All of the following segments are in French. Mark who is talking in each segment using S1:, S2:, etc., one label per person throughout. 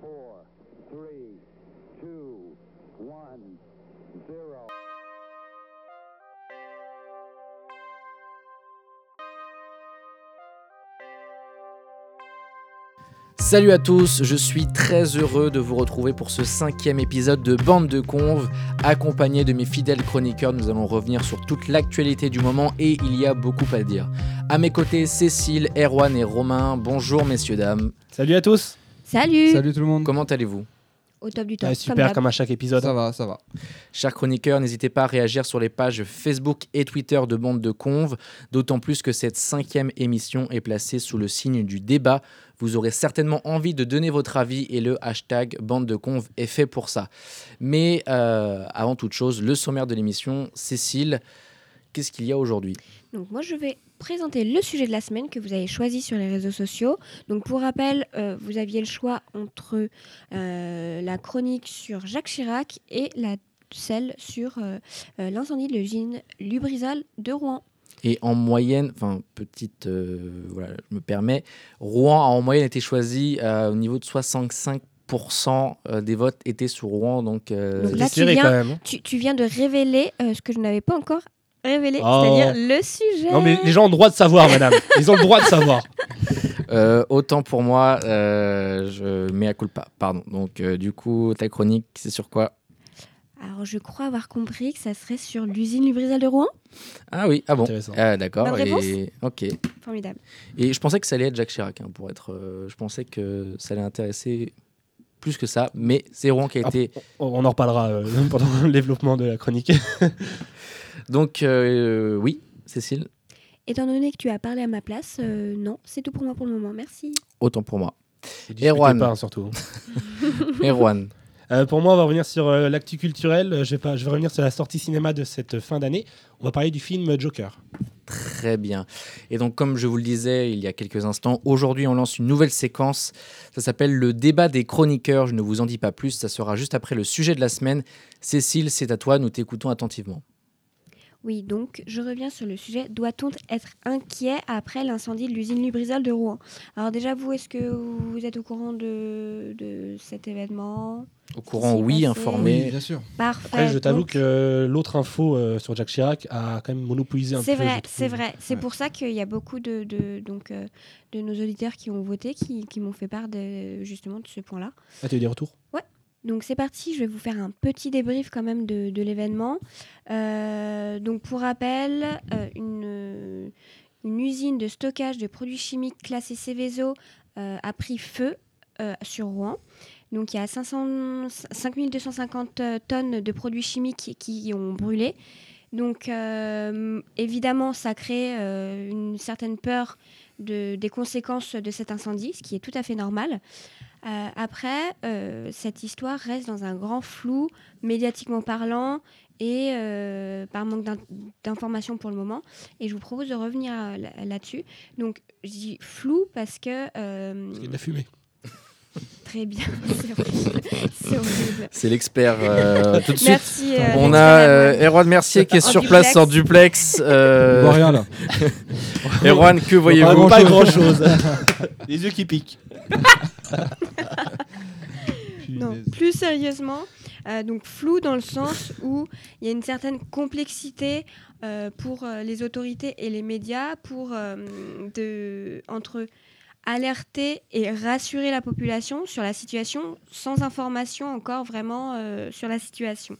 S1: four, three, two, one, zero.
S2: Salut à tous, je suis très heureux de vous retrouver pour ce cinquième épisode de Bande de Conve. Accompagné de mes fidèles chroniqueurs, nous allons revenir sur toute l'actualité du moment et il y a beaucoup à dire. À mes côtés, Cécile, Erwan et Romain. Bonjour messieurs, dames.
S3: Salut à tous.
S4: Salut,
S5: Salut tout le monde.
S2: Comment allez-vous?
S4: Au top du top.
S3: Super comme, à chaque épisode.
S5: Ça va, ça va.
S2: Chers chroniqueurs, n'hésitez pas à réagir sur les pages Facebook et Twitter de Bande de Conve, d'autant plus que cette cinquième émission est placée sous le signe du débat. Vous aurez certainement envie de donner votre avis et le hashtag Bande de Conve est fait pour ça. Mais euh, avant toute chose, le sommaire de l'émission, Cécile, qu'est-ce qu'il y a aujourd'hui?
S4: Donc moi je vais présenter le sujet de la semaine que vous avez choisi sur les réseaux sociaux. Donc pour rappel, euh, vous aviez le choix entre euh, la chronique sur Jacques Chirac et la celle sur euh, l'incendie de l'usine Lubrizol de Rouen.
S2: Et en moyenne, enfin petite, euh, voilà, je me permets, Rouen a en moyenne été choisi euh, au niveau de 65% euh, des votes étaient sur Rouen, donc, euh,
S4: Donc
S3: C'est
S4: là, tu
S3: serré
S4: viens-
S3: quand même. hein.
S4: Tu, tu viens de révéler euh, ce que je n'avais pas encore révélé,
S3: Oh.
S4: c'est-à-dire le sujet.
S3: Non mais les gens ont le droit de savoir, madame. Ils ont le droit de savoir.
S2: Euh, autant pour moi, euh, je mets à culpa. Pardon. Donc, euh, du coup, ta chronique, c'est sur quoi?
S4: Alors je crois avoir compris que ça serait sur l'usine Lubrizol de Rouen.
S2: Ah oui, ah bon.
S3: Intéressant.
S2: Ah, D'accord.
S4: Bonne réponse
S2: Et... Ok.
S4: Formidable.
S2: Et je pensais que ça allait être Jacques Chirac, hein, pour être. je pensais que ça allait intéresser plus que ça, mais c'est Rouen qui a
S3: Ah,
S2: été.
S3: On on en reparlera euh, pendant le développement de la chronique.
S2: Donc, euh, oui, Cécile,
S4: Étant donné que tu as parlé à ma place, euh, non, c'est tout pour moi pour le moment. Merci.
S2: autant pour moi. Erwan.
S3: pas, hein, surtout.
S2: Erwan.
S3: Euh, pour moi, on va revenir sur euh, l'actu culturel. Euh, Je vais, pas, je vais revenir sur la sortie cinéma de cette fin d'année. On va parler du film Joker.
S2: Très bien. Et donc, comme je vous le disais il y a quelques instants, aujourd'hui, on lance une nouvelle séquence. Ça s'appelle le débat des chroniqueurs. Je ne vous en dis pas plus. Ça sera juste après le sujet de la semaine. Cécile, c'est à toi. Nous t'écoutons attentivement.
S4: Oui, donc je reviens sur le sujet. Doit-on être inquiet après l'incendie de l'usine Lubrizol de Rouen? Alors déjà, vous, est-ce que vous êtes au courant de, de cet événement?
S2: Au courant, oui,
S4: passé
S2: informé.
S5: bien sûr.
S4: Parfait.
S3: Après, je t'avoue
S4: donc,
S3: que l'autre info euh, sur Jacques Chirac a quand même monopolisé un peu.
S4: C'est vrai, c'est vrai. C'est
S5: Ouais.
S4: pour ça qu'il y a beaucoup de, de- donc, euh, de nos auditeurs qui ont voté, qui, qui m'ont fait part de, justement de ce point-là.
S3: Ah, tu as eu des retours?
S4: Donc c'est parti, je vais vous faire un petit débrief quand même de, l'événement. Euh, donc pour rappel, euh, une, usine de stockage de produits chimiques classés Céveso euh, a pris feu sur Rouen. Donc il y a 500, 5250 euh, tonnes de produits chimiques qui, ont brûlé. Donc évidemment, ça crée une certaine peur de, des conséquences de cet incendie, ce qui est tout à fait normal. Euh, après, euh, cette histoire reste dans un grand flou, médiatiquement parlant, et euh, par manque d'in- d'informations pour le moment. Et je vous propose de revenir là- là-dessus. Donc, je dis flou parce que... euh,
S3: Parce qu'il y a de la fumée.
S4: très bien, c'est
S2: l'expert euh, tout de suite.
S4: Merci. euh,
S2: On a euh,
S4: Erwan.
S2: Mercier qui est sur
S4: duplex.
S2: place en duplex.
S5: On voit rien là.
S2: Erwan, que voyez-vous?
S3: Pas grand chose. Les yeux qui piquent.
S4: Non, plus sérieusement, euh, donc flou dans le sens où il y a une certaine complexité euh, pour euh, les autorités et les médias pour de, entre alerter et rassurer la population sur la situation sans information encore vraiment euh, sur la situation.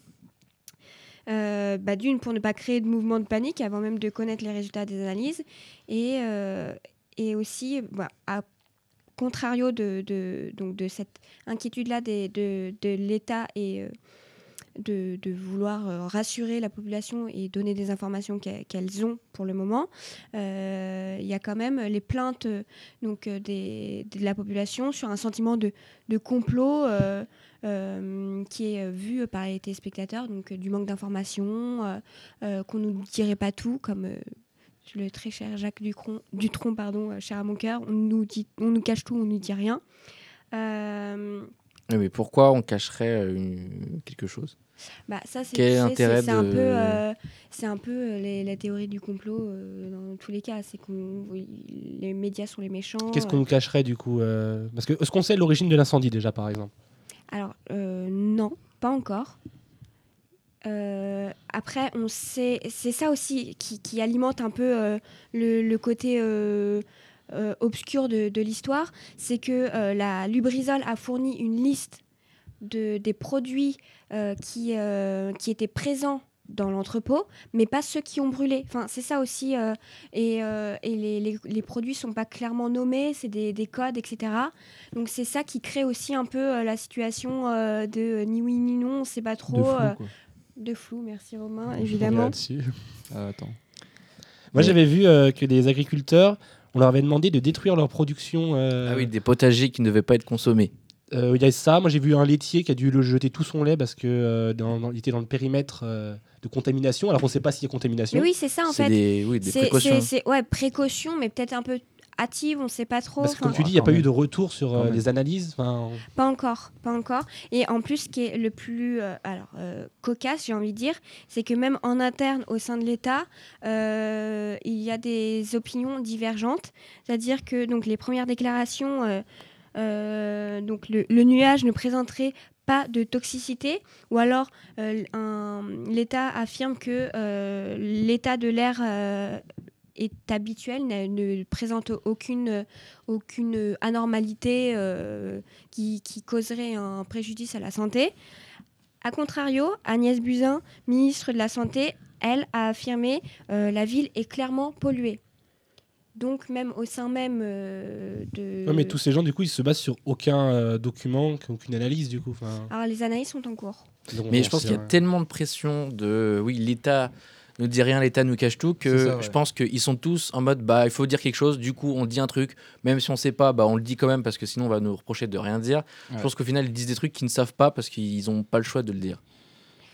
S4: Euh, bah, D'une, pour ne pas créer de mouvement de panique avant même de connaître les résultats des analyses, et, euh, et aussi, bah, à contrario de, cette inquiétude-là de, l'État et euh, de, vouloir euh, rassurer la population et donner des informations qu'e- qu'elles ont pour le moment, euh, il y a quand même les plaintes de la population sur un sentiment de, complot qui est vu par les téléspectateurs, donc du manque d'informations, qu'on ne nous dirait pas tout, comme le très cher Jacques Ducron, Dutronc, pardon, euh, cher à mon cœur, on nous, dit, on nous cache tout, on nous dit rien. Euh,
S2: mais pourquoi on cacherait euh, une- quelque chose?
S4: Bah, ça, c'est
S2: Quel
S4: tu sais,
S2: intérêt
S4: c'est- c'est un peu, euh, c'est un peu les- la théorie du complot euh, dans tous les cas. C'est que les médias sont les méchants.
S3: Qu'est-ce qu'on nous cacherait du coup euh, Parce que est-ce qu'on sait l'origine de l'incendie déjà par exemple?
S4: Alors, euh, non, pas encore. Euh, après, on sait, c'est ça aussi qui, qui alimente un peu euh, le, le côté euh, obscur de, de l'histoire, c'est que la Lubrizol a fourni une liste de, des produits qui, qui étaient présents dans l'entrepôt, mais pas ceux qui ont brûlé. Enfin, c'est ça aussi. euh, et euh, et les, les, les produits sont pas clairement nommés, c'est des, des codes, etc. Donc c'est ça qui crée aussi un peu euh, la situation de ni oui ni non, on sait pas trop.
S5: Flou.
S4: De flou, merci Romain, évidemment.
S3: là-dessus.
S5: Ah, attends.
S3: Moi j'avais vu euh, que des agriculteurs, on leur avait demandé de détruire leur production. euh,
S2: Ah oui, des potagers qui ne devaient pas être consommés.
S3: euh, Il y a ça. Moi j'ai vu un laitier qui a dû le jeter tout son lait parce que euh, dans- dans- il était dans le périmètre euh, de contamination. Alors on ne sait pas s'il y a contamination.
S4: Mais oui, c'est ça en
S2: C'est
S4: fait.
S2: des, oui, des
S4: C'est-
S2: précautions.
S4: c'est- c'est- ouais, précaution, mais peut-être un peu hâtive, on sait pas trop.
S3: Parce que comme tu dis, il n'y a pas eu de retour sur euh, les analyses.
S4: Pas encore, pas encore. Et en plus, ce qui est le plus euh, alors, euh, cocasse, j'ai envie de dire, c'est que même en interne, au sein de l'État, euh, il y a des opinions divergentes. C'est-à-dire que donc, les premières déclarations, euh, euh, donc le, le nuage ne présenterait pas de toxicité, ou alors euh, l'État affirme que euh, l'état de l'air euh, est habituel, ne, ne présente aucune, aucune anormalité euh, qui, qui causerait un préjudice à la santé. A contrario, Agnès Buzyn, ministre de la Santé, elle a affirmé euh, la ville est clairement polluée. Donc même au sein même euh, de...
S3: ouais, mais tous ces gens, du coup, ils se basent sur aucun euh, document, aucune analyse, du coup. Enfin,
S4: Alors les analyses sont en cours.
S3: donc,
S2: Mais
S3: bon,
S2: je pense qu'il y a tellement de pression de oui, l'État ne dit rien, l'État nous cache tout, que
S5: C'est ça, ouais.
S2: je pense qu'ils sont tous en mode bah il faut dire quelque chose, du coup on dit un truc, même si on sait pas, bah on le dit quand même parce que sinon on va nous reprocher de rien dire. Je pense qu'au final ils disent des trucs qu'ils ne savent pas parce qu'ils n'ont pas le choix de le dire.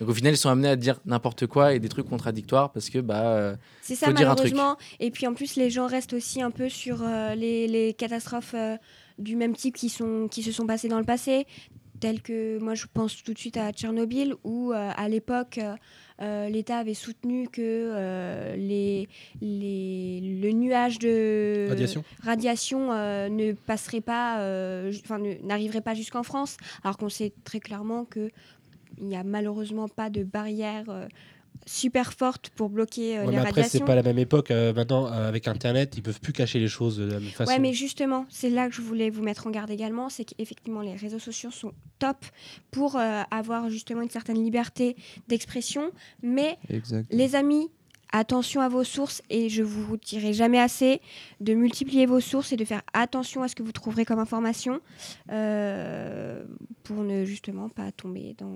S2: Donc au final ils sont amenés à dire n'importe quoi et des trucs contradictoires parce que bah euh,
S4: C'est ça
S2: Faut dire un truc.
S4: malheureusement. Et puis en plus, les gens restent aussi un peu sur euh, les, les catastrophes euh, du même type qui, sont, qui se sont passées dans le passé, telles que moi je pense tout de suite à Tchernobyl, où euh, à l'époque euh, l'État avait soutenu que euh, les, les, le nuage de
S3: Radiation.
S4: radiation, euh, ne passerait pas, euh, enfin n'arriverait pas jusqu'en France, alors qu'on sait très clairement que il n'y a malheureusement pas de barrière euh, super forte pour bloquer euh,
S3: Ouais,
S4: les
S3: mais après, c'est
S4: radiations.
S3: pas la même époque. euh, maintenant, euh, avec Internet, ils peuvent plus cacher les choses de la même façon.
S4: Ouais, mais justement, c'est là que je voulais vous mettre en garde également, c'est qu'effectivement, les réseaux sociaux sont top pour euh, avoir justement une certaine liberté d'expression, mais
S5: Exact.
S4: les amis, attention à vos sources et je vous dirai jamais assez de multiplier vos sources et de faire attention à ce que vous trouverez comme information euh, pour ne justement pas tomber dans.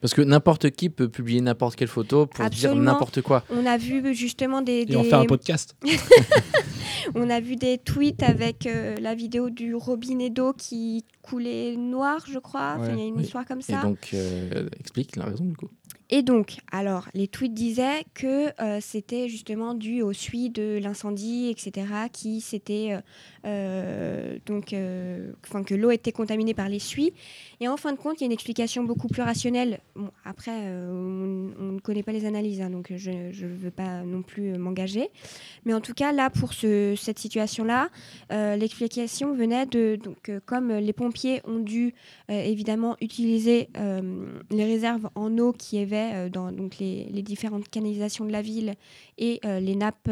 S2: Parce que n'importe qui peut publier n'importe quelle photo pour dire n'importe quoi.
S4: On a vu justement des,
S3: Et en
S4: des-
S3: faire un podcast.
S4: on a vu des tweets avec euh, la vidéo du robinet d'eau qui coulait noir, je crois. Enfin, il y a une
S2: Oui.
S4: histoire comme
S2: Et
S4: ça.
S2: donc euh, explique la raison du coup.
S4: Et donc, alors, les tweets disaient que euh, c'était justement dû au suie de l'incendie, etc., qui s'était euh, euh, donc, euh, enfin, que l'eau était contaminée par les suies. Et en fin de compte, il y a une explication beaucoup plus rationnelle. Bon, après, euh, on, on ne connaît pas les analyses, hein, donc je ne veux pas non plus euh, m'engager. Mais en tout cas, là, pour ce- cette situation-là, euh, l'explication venait de donc, euh, comme les pompiers ont dû évidemment utiliser les réserves en eau qui avaient euh, dans donc, les, les différentes canalisations de la ville et les nappes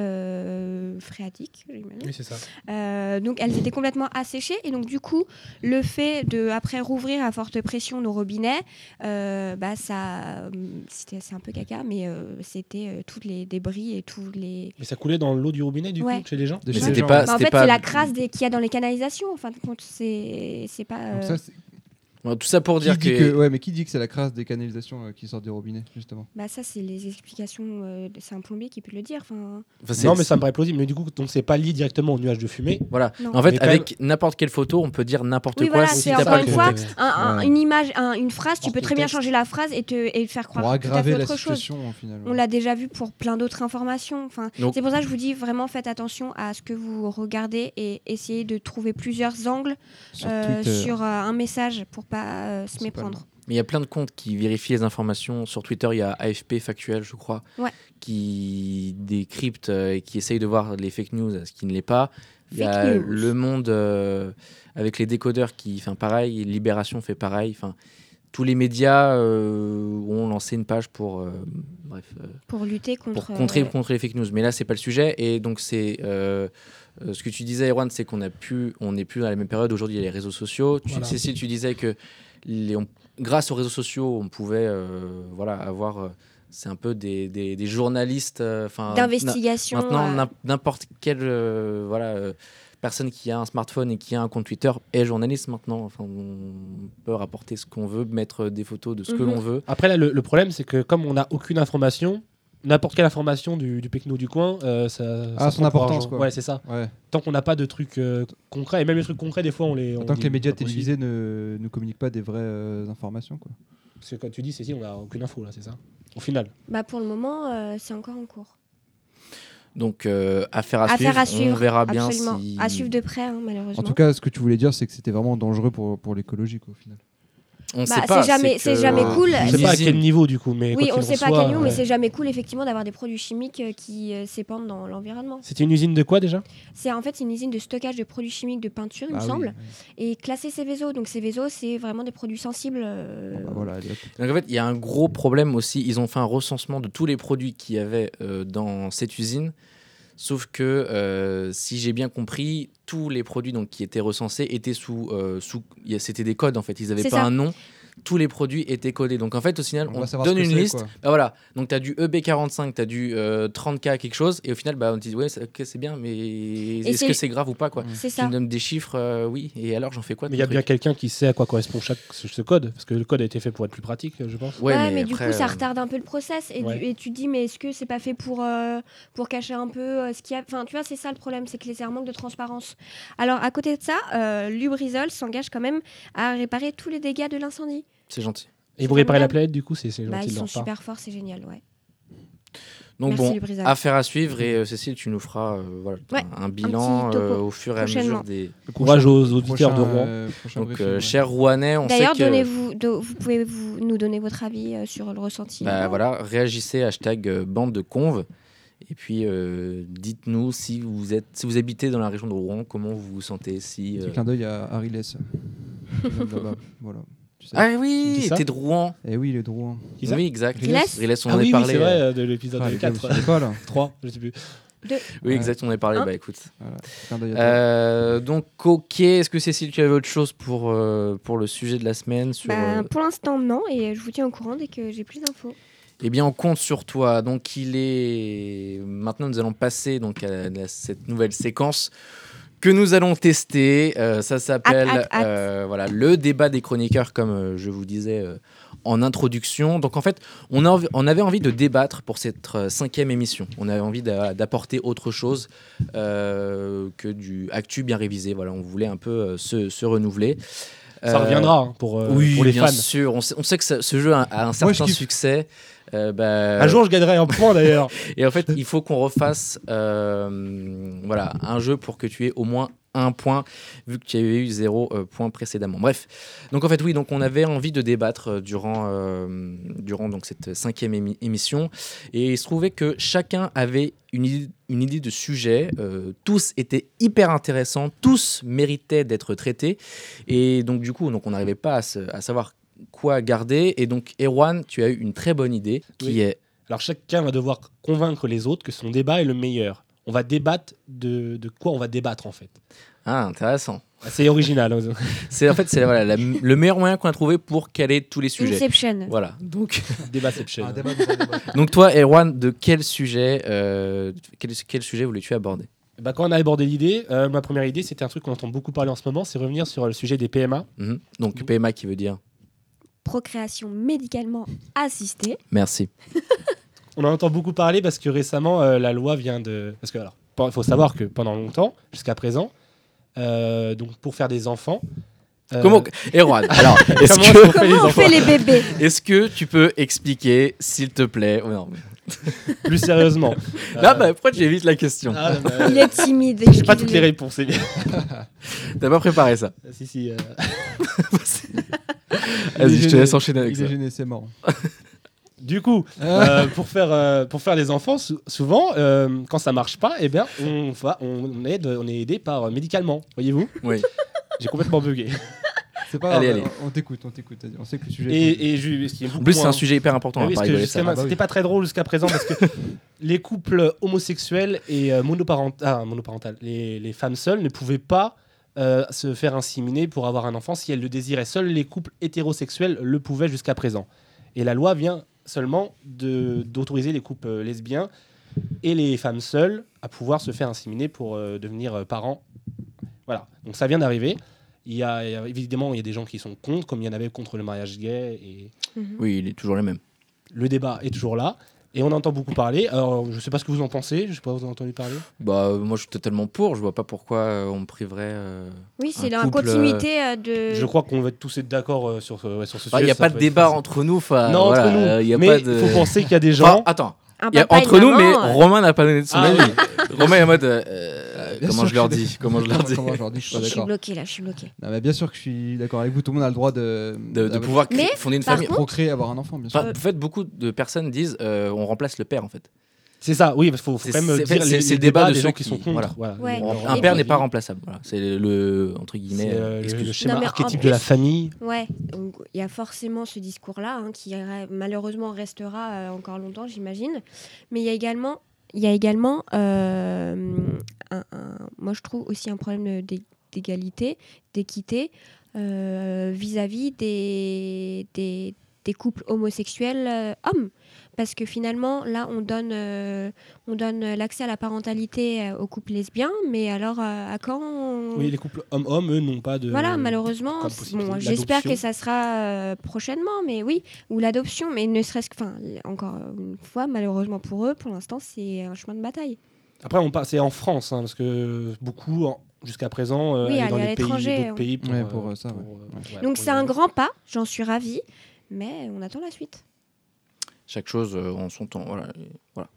S4: phréatiques, j'imagine.
S3: Oui, c'est ça.
S4: Donc elles étaient complètement asséchées et donc du coup le fait de après rouvrir à forte pression nos robinets, euh, bah ça euh, c'était c'est un peu caca mais euh, c'était euh, tous les débris et tous les
S3: Mais ça coulait dans l'eau du robinet, du
S4: Ouais.
S3: coup, chez les gens
S2: c'était pas-.
S4: Bah, en fait
S2: pas-
S4: c'est la crasse des- qu'il y a dans les canalisations en fin de compte c'est c'est pas
S5: Donc ça, c'est-
S2: Bon, tout ça pour dire que,
S5: que... Ouais, mais qui dit que c'est la crasse des canalisations euh, qui sortent des robinets, justement
S4: bah ça c'est les explications euh, c'est un plombier qui peut le dire enfin
S2: Enfin, c'est-
S3: Non, mais ça me paraît plausible. Mais du coup, donc c'est pas lié directement au nuage de fumée.
S2: Voilà.
S4: non.
S2: En fait,
S3: Mais quand
S2: avec n'importe quelle photo, on peut dire n'importe
S4: Oui,
S2: quoi
S4: voilà,
S2: si
S4: c'est
S2: t'as
S4: encore
S2: pas
S4: une fois,
S2: contexte.
S4: un- un-
S5: Ouais.
S4: une image, un- une phrase, tu
S3: Hors
S4: peux très bien
S3: contexte.
S4: changer la phrase et te et faire croire
S5: Pour
S4: tout à fait
S5: aggraver la
S4: autre chose.
S5: situation.
S4: On l'a déjà vu pour plein d'autres informations. Enfin,
S2: Donc-
S4: c'est pour ça que je vous dis vraiment faites attention à ce que vous regardez et essayez de trouver plusieurs angles
S5: Sur
S4: euh,
S5: Twitter.
S4: sur euh, un message pour pas euh, se méprendre.
S2: Mais il y a plein de comptes qui vérifient les informations. Sur Twitter, il y a AFP Factuel, je crois,
S4: Ouais.
S2: qui décrypte euh, et qui essaye de voir les fake news, ce qui ne l'est pas. Il y a
S4: news.
S2: Le Monde euh, avec les décodeurs qui fait pareil, Libération fait pareil. Enfin, tous les médias euh, ont lancé une page pour, euh, bref,
S4: Pour lutter contre.
S2: pour contrer, contre les fake news. Mais là, c'est pas le sujet. Et donc, c'est euh, ce que tu disais, Erwan, c'est qu'on a pu, on n'est plus à la même période. Aujourd'hui, il y a les réseaux sociaux. Tu,
S3: Voilà.
S2: Cécile, tu disais que les, on- grâce aux réseaux sociaux, on pouvait, euh, voilà, avoir. euh, c'est un peu des, des, des journalistes. euh, Enfin,
S4: d'investigation.
S2: Maintenant,
S4: euh,
S2: n'im- n'importe quelle euh, voilà, euh, personne qui a un smartphone et qui a un compte Twitter est journaliste maintenant. Enfin, on peut rapporter ce qu'on veut, mettre des photos de ce que
S4: Mhm.
S2: l'on veut.
S3: Après, là, le, le problème, c'est que comme on n'a aucune information, n'importe quelle information du, du Pecno du coin, euh, ça,
S5: Ah,
S3: ça
S5: son importance, quoi.
S3: Ouais, c'est ça.
S5: Ouais.
S3: Tant qu'on n'a pas de trucs euh, concrets, et même les trucs concrets, des fois, on les. on
S5: Tant que les médias télévisés ne, ne communiquent pas des vraies euh, informations. Quoi.
S3: Parce que quand tu dis, c'est si, on n'a aucune info, là, c'est ça Au final.
S4: bah, pour le moment, euh, c'est encore en cours.
S2: Donc, euh, affaire à,
S4: Affaire
S2: suivre.
S4: à suivre.
S2: On verra bien
S4: absolument.
S2: si.
S4: À suivre de près, hein, malheureusement.
S5: En tout cas, ce que tu voulais dire, c'est que c'était vraiment dangereux pour, pour l'écologie, au final.
S2: On
S4: Bah,
S2: sait
S4: c'est
S2: pas.
S4: jamais- c'est
S2: que-
S4: jamais cool.
S3: Je
S2: Une
S3: sais pas à quel niveau, du coup, mais.
S4: oui, on sait pas à quel niveau, mais c'est jamais cool, effectivement, d'avoir des produits chimiques euh, qui euh, s'épandent dans l'environnement.
S3: C'était une usine de quoi déjà?
S4: C'est en fait c'est une usine de stockage de produits chimiques de peinture, il
S5: Ah
S4: me
S5: oui,
S4: semble, et classé Céveso. Donc Céveso, c'est vraiment des produits sensibles. euh,
S5: Bon, bah, voilà.
S2: Donc en fait, il y a un gros problème aussi. Ils ont fait un recensement de tous les produits qu'il y avait euh, dans cette usine. Sauf que, euh, si j'ai bien compris, tous les produits donc, qui étaient recensés étaient sous. euh, sous C'était des codes en fait. Ils n'avaient pas
S4: ça.
S2: un nom. Tous les produits étaient codés. Donc en fait, au final,
S5: On
S2: on, donne une liste. Bah voilà. Donc tu as du EB45, tu as du euh, 30K quelque chose. Et au final, bah, on te dit, ouais, c'est bien, mais est-ce que c'est grave ou pas quoi?
S4: C'est
S2: Tu me donnes des chiffres, euh, oui. Et alors, j'en fais quoi
S3: Mais il y a bien quelqu'un qui sait à quoi correspond chaque ce, ce code, parce que le code a été fait pour être plus pratique, je pense.
S2: Ouais,
S4: Ouais, mais, du
S2: après,
S4: coup, ça
S2: euh,
S4: retarde un peu le process. Et, du-
S3: Ouais.
S4: et tu te dis, mais est-ce que c'est pas fait pour, euh, pour cacher un peu euh, ce qu'il y a? Enfin, tu vois, c'est ça le problème, c'est que c'est un manque de transparence. Alors, à côté de ça, euh, Lubrizol s'engage quand même à réparer tous les dégâts de l'incendie.
S2: C'est gentil.
S3: Et vous réparez la
S4: formidable.
S3: planète, du coup, c'est c'est
S4: Bah,
S3: gentil
S4: ils
S3: de leur
S4: sont
S3: part.
S4: super forts, c'est génial, ouais.
S2: Donc
S4: Merci
S2: bon, affaire à suivre et euh, Cécile, tu nous feras euh, voilà,
S4: Ouais,
S2: un, bilan euh, au fur et à mesure des.
S5: Le
S3: Courage aux auditeurs de Rouen.
S5: euh,
S2: Donc, euh,
S5: ouais.
S2: chers Rouennais, on sait
S4: D'ailleurs,
S2: que
S4: do- vous pouvez vous, nous donner votre avis euh, sur le ressenti.
S2: bah, voilà, réagissez hashtag euh, bande de conve et puis euh, dites-nous si vous êtes si vous habitez dans la région de Rouen, comment vous vous sentez si.
S5: Clin d'œil à Harry Less. Voilà. Tu sais.
S2: Ah
S3: Il
S2: oui,
S3: ça
S2: t'es de Rouen.
S5: Eh oui, il est de Rouen.
S2: Oui, exact.
S4: Riles
S2: Riles, on
S3: Ah
S2: en a
S3: oui, oui,
S2: parlé.
S3: c'est vrai,
S2: euh,
S3: de l'épisode
S5: Ah, les gars, vous
S3: 4.
S5: savez pas là
S3: 3, je sais plus.
S2: Oui, exact, on en a parlé.
S4: Hein
S2: Bah écoute.
S5: Voilà.
S2: Euh, donc, ok, est-ce que Cécile, tu avais autre chose pour, euh, pour le sujet de la semaine sur,
S4: Bah, Pour l'instant, non, et je vous tiens au courant dès que j'ai plus d'infos.
S2: Eh bien, on compte sur toi. Donc, il est. Maintenant, nous allons passer donc, à cette nouvelle séquence que nous allons tester. Euh, ça s'appelle euh, voilà, le débat des chroniqueurs, comme euh, je vous disais euh, en introduction. Donc, en fait, on, a envie- on avait envie de débattre pour cette euh, cinquième émission. On avait envie d'a- d'apporter autre chose euh, que du actu bien révisé. Voilà, on voulait un peu euh, se, se renouveler.
S3: Ça reviendra hein, pour, euh,
S2: oui,
S3: pour les
S2: bien
S3: fans.
S2: sûr. On sait, on sait que ça- ce jeu a, a un
S5: Moi, je
S2: certain
S5: kiffe.
S2: Euh, bah,
S3: Un jour, je gagnerai un point d'ailleurs.
S2: et en fait, il faut qu'on refasse euh, voilà, un jeu pour que tu aies au moins un point, vu que tu avais eu zéro euh, point précédemment. Bref, donc en fait, oui, donc on avait envie de débattre durant, durant donc, cette cinquième émi- émission, et il se trouvait que chacun avait une idée, une idée de sujet, tous étaient hyper intéressants, tous méritaient d'être traités, et donc du coup, donc, on n'arrivait pas à, se- à savoir quoi garder, et donc Erwan, tu as eu une très bonne idée, qui
S3: Oui.
S2: est
S3: Alors chacun va devoir convaincre les autres que son débat est le meilleur. On va débattre de, de quoi on va débattre en fait.
S2: ah, intéressant.
S3: C'est original. hein.
S2: C'est en fait c'est voilà, la- le meilleur moyen qu'on a trouvé pour caler tous les sujets.
S4: Inception.
S2: Voilà. Donc,
S3: Débatception.
S5: Un débat, débat, débat.
S2: donc toi, Erwan, de quel sujet, euh, quel, quel sujet voulais-tu aborder?
S3: Bah, quand on a abordé l'idée, euh, ma première idée, c'était un truc qu'on entend beaucoup parler en ce moment, c'est revenir sur le sujet des PMA.
S2: Mhm. Donc PMA qui veut dire
S4: Procréation médicalement assistée.
S2: merci.
S3: On en entend beaucoup parler parce que récemment, euh, la loi vient de... Parce que, alors, il faut savoir que pendant longtemps, jusqu'à présent, euh, donc pour faire des enfants... euh,
S2: Comment Erwan Alors, est-ce
S3: Comment
S2: que
S3: on fait les
S4: Comment on
S3: enfants
S4: fait les bébés?
S2: Est-ce que tu peux expliquer, s'il te plaît? Oh, non.
S3: Plus sérieusement.
S2: Là,
S3: Euh,
S2: bah, pourquoi tu évites la question?
S3: Ah, bah,
S4: Il est timide.
S3: J'ai pas toutes les réponses, c'est bien.
S2: T'as pas préparé ça
S3: si, si.
S2: Vas-y, je te laisse enchaîner avec
S5: Il
S2: ça.
S5: est gêné, c'est marrant.
S3: Du coup, euh, pour, faire, euh, pour faire les enfants, sou- souvent, euh, quand ça marche pas, eh bien, on, va, on, aide, on est aidé par euh, médicalement, voyez-vous?
S2: Oui.
S3: J'ai complètement bugué.
S5: C'est pas
S2: Allez,
S5: grave,
S2: allez.
S5: on t'écoute, on t'écoute. vas-y, On sait que le sujet est tendu.
S3: Et, et je- ce qui est
S2: En
S3: beaucoup
S2: plus, c'est
S3: moins-
S2: un sujet hyper important.
S3: Ah
S2: on
S3: oui,
S2: va pas
S3: parce que
S2: rigoler ça.
S3: justement,
S5: Ah bah
S3: c'était
S5: oui.
S3: pas très drôle jusqu'à présent parce que les couples homosexuels et euh, monoparent- ah, monoparentales, les, les femmes seules ne pouvaient pas euh, se faire inséminer pour avoir un enfant si elles le désiraient. Seuls les couples hétérosexuels le pouvaient jusqu'à présent. Et la loi vient seulement d'autoriser les couples euh, lesbiens et les femmes seules à pouvoir se faire inséminer pour euh, devenir parents. Voilà, donc ça vient d'arriver. Il y, a, il y a- évidemment il y a des gens qui sont contre, comme il y en avait contre le mariage gay et.
S2: Oui, il est toujours le même.
S3: le débat est toujours là et on entend beaucoup parler. Alors, je sais pas ce que vous en pensez, je sais pas, vous en avez entendu parler
S2: Bah, euh, moi, je suis totalement pour. Je vois pas pourquoi euh, on me priverait. euh,
S4: Oui, c'est la
S2: couple,
S4: continuité euh, de.
S3: Je crois qu'on va tous être d'accord euh, sur, ce- ouais, sur ce
S2: bah, Il
S3: sujet.
S2: n'y a
S3: ça
S2: pas de
S3: peut être
S2: débat
S3: facile.
S2: entre nous. enfin,
S3: Non,
S2: voilà,
S3: entre nous.
S2: euh, Il y a
S3: mais
S2: pas de.
S3: faut penser qu'il y a des
S2: Enfin,
S3: gens.
S2: attends.
S4: Un
S2: Il y a-
S4: papa et
S2: entre nous, mais
S4: maman, euh,
S2: Romain n'a pas donné de son
S3: Ah,
S2: avis. Romain est en mode. euh,
S5: Bien
S2: comment
S5: sûr
S2: je leur
S5: que je
S2: dis
S5: suis
S2: Comment je leur dis
S5: Comment je leur dis, je suis
S4: Je bloqué là, je suis bloqué.
S5: Non, mais bien sûr que je suis d'accord avec vous. Tout le monde a le droit de,
S2: De, de pouvoir créer- fonder une famille.
S4: contre-
S5: procréer, avoir un enfant, bien sûr.
S2: En fait, beaucoup de personnes disent euh, on remplace le père en fait.
S3: C'est ça, oui, parce qu'il faut, faut quand même dire les,
S2: le débat de ceux
S3: gens qui,
S2: qui-
S3: sont contre.
S2: voilà.
S3: Voilà.
S4: Ouais.
S3: On-
S2: Un père n'est pas remplaçable. Voilà. C'est le entre guillemets. Euh,
S3: euh, le, schéma
S4: Non,
S3: archétype de la famille.
S4: Ouais, donc il y a forcément ce discours-là hein, qui re- malheureusement restera euh, encore longtemps, j'imagine. Mais il y a également, il y a également euh, un, un- moi je trouve aussi un problème d'é- d'égalité, d'équité euh, vis-à-vis des, des, des couples homosexuels euh, hommes. Parce que finalement, là, on donne, euh, on donne l'accès à la parentalité euh, aux couples lesbiens, mais alors euh, à quand on-
S3: Oui, les couples hommes-hommes, eux, n'ont pas de.
S4: voilà, malheureusement, bon, j'espère que ça sera euh, prochainement, mais oui, ou l'adoption, mais ne serait-ce que, enfin, encore une fois, malheureusement pour eux, pour l'instant, c'est un chemin de bataille.
S3: Après, on parle, c'est en France, hein, parce que beaucoup, jusqu'à présent, euh,
S4: Oui,
S3: dans
S4: aller à
S3: les pays,
S4: l'étranger,
S3: d'autres
S4: ouais.
S3: pays pour,
S5: Ouais, pour, euh, ça, ouais.
S3: euh, ouais,
S4: Donc c'est un grand pas, j'en suis ravie, mais on attend la suite.
S2: Chaque chose euh, en son temps. Voilà. Voilà.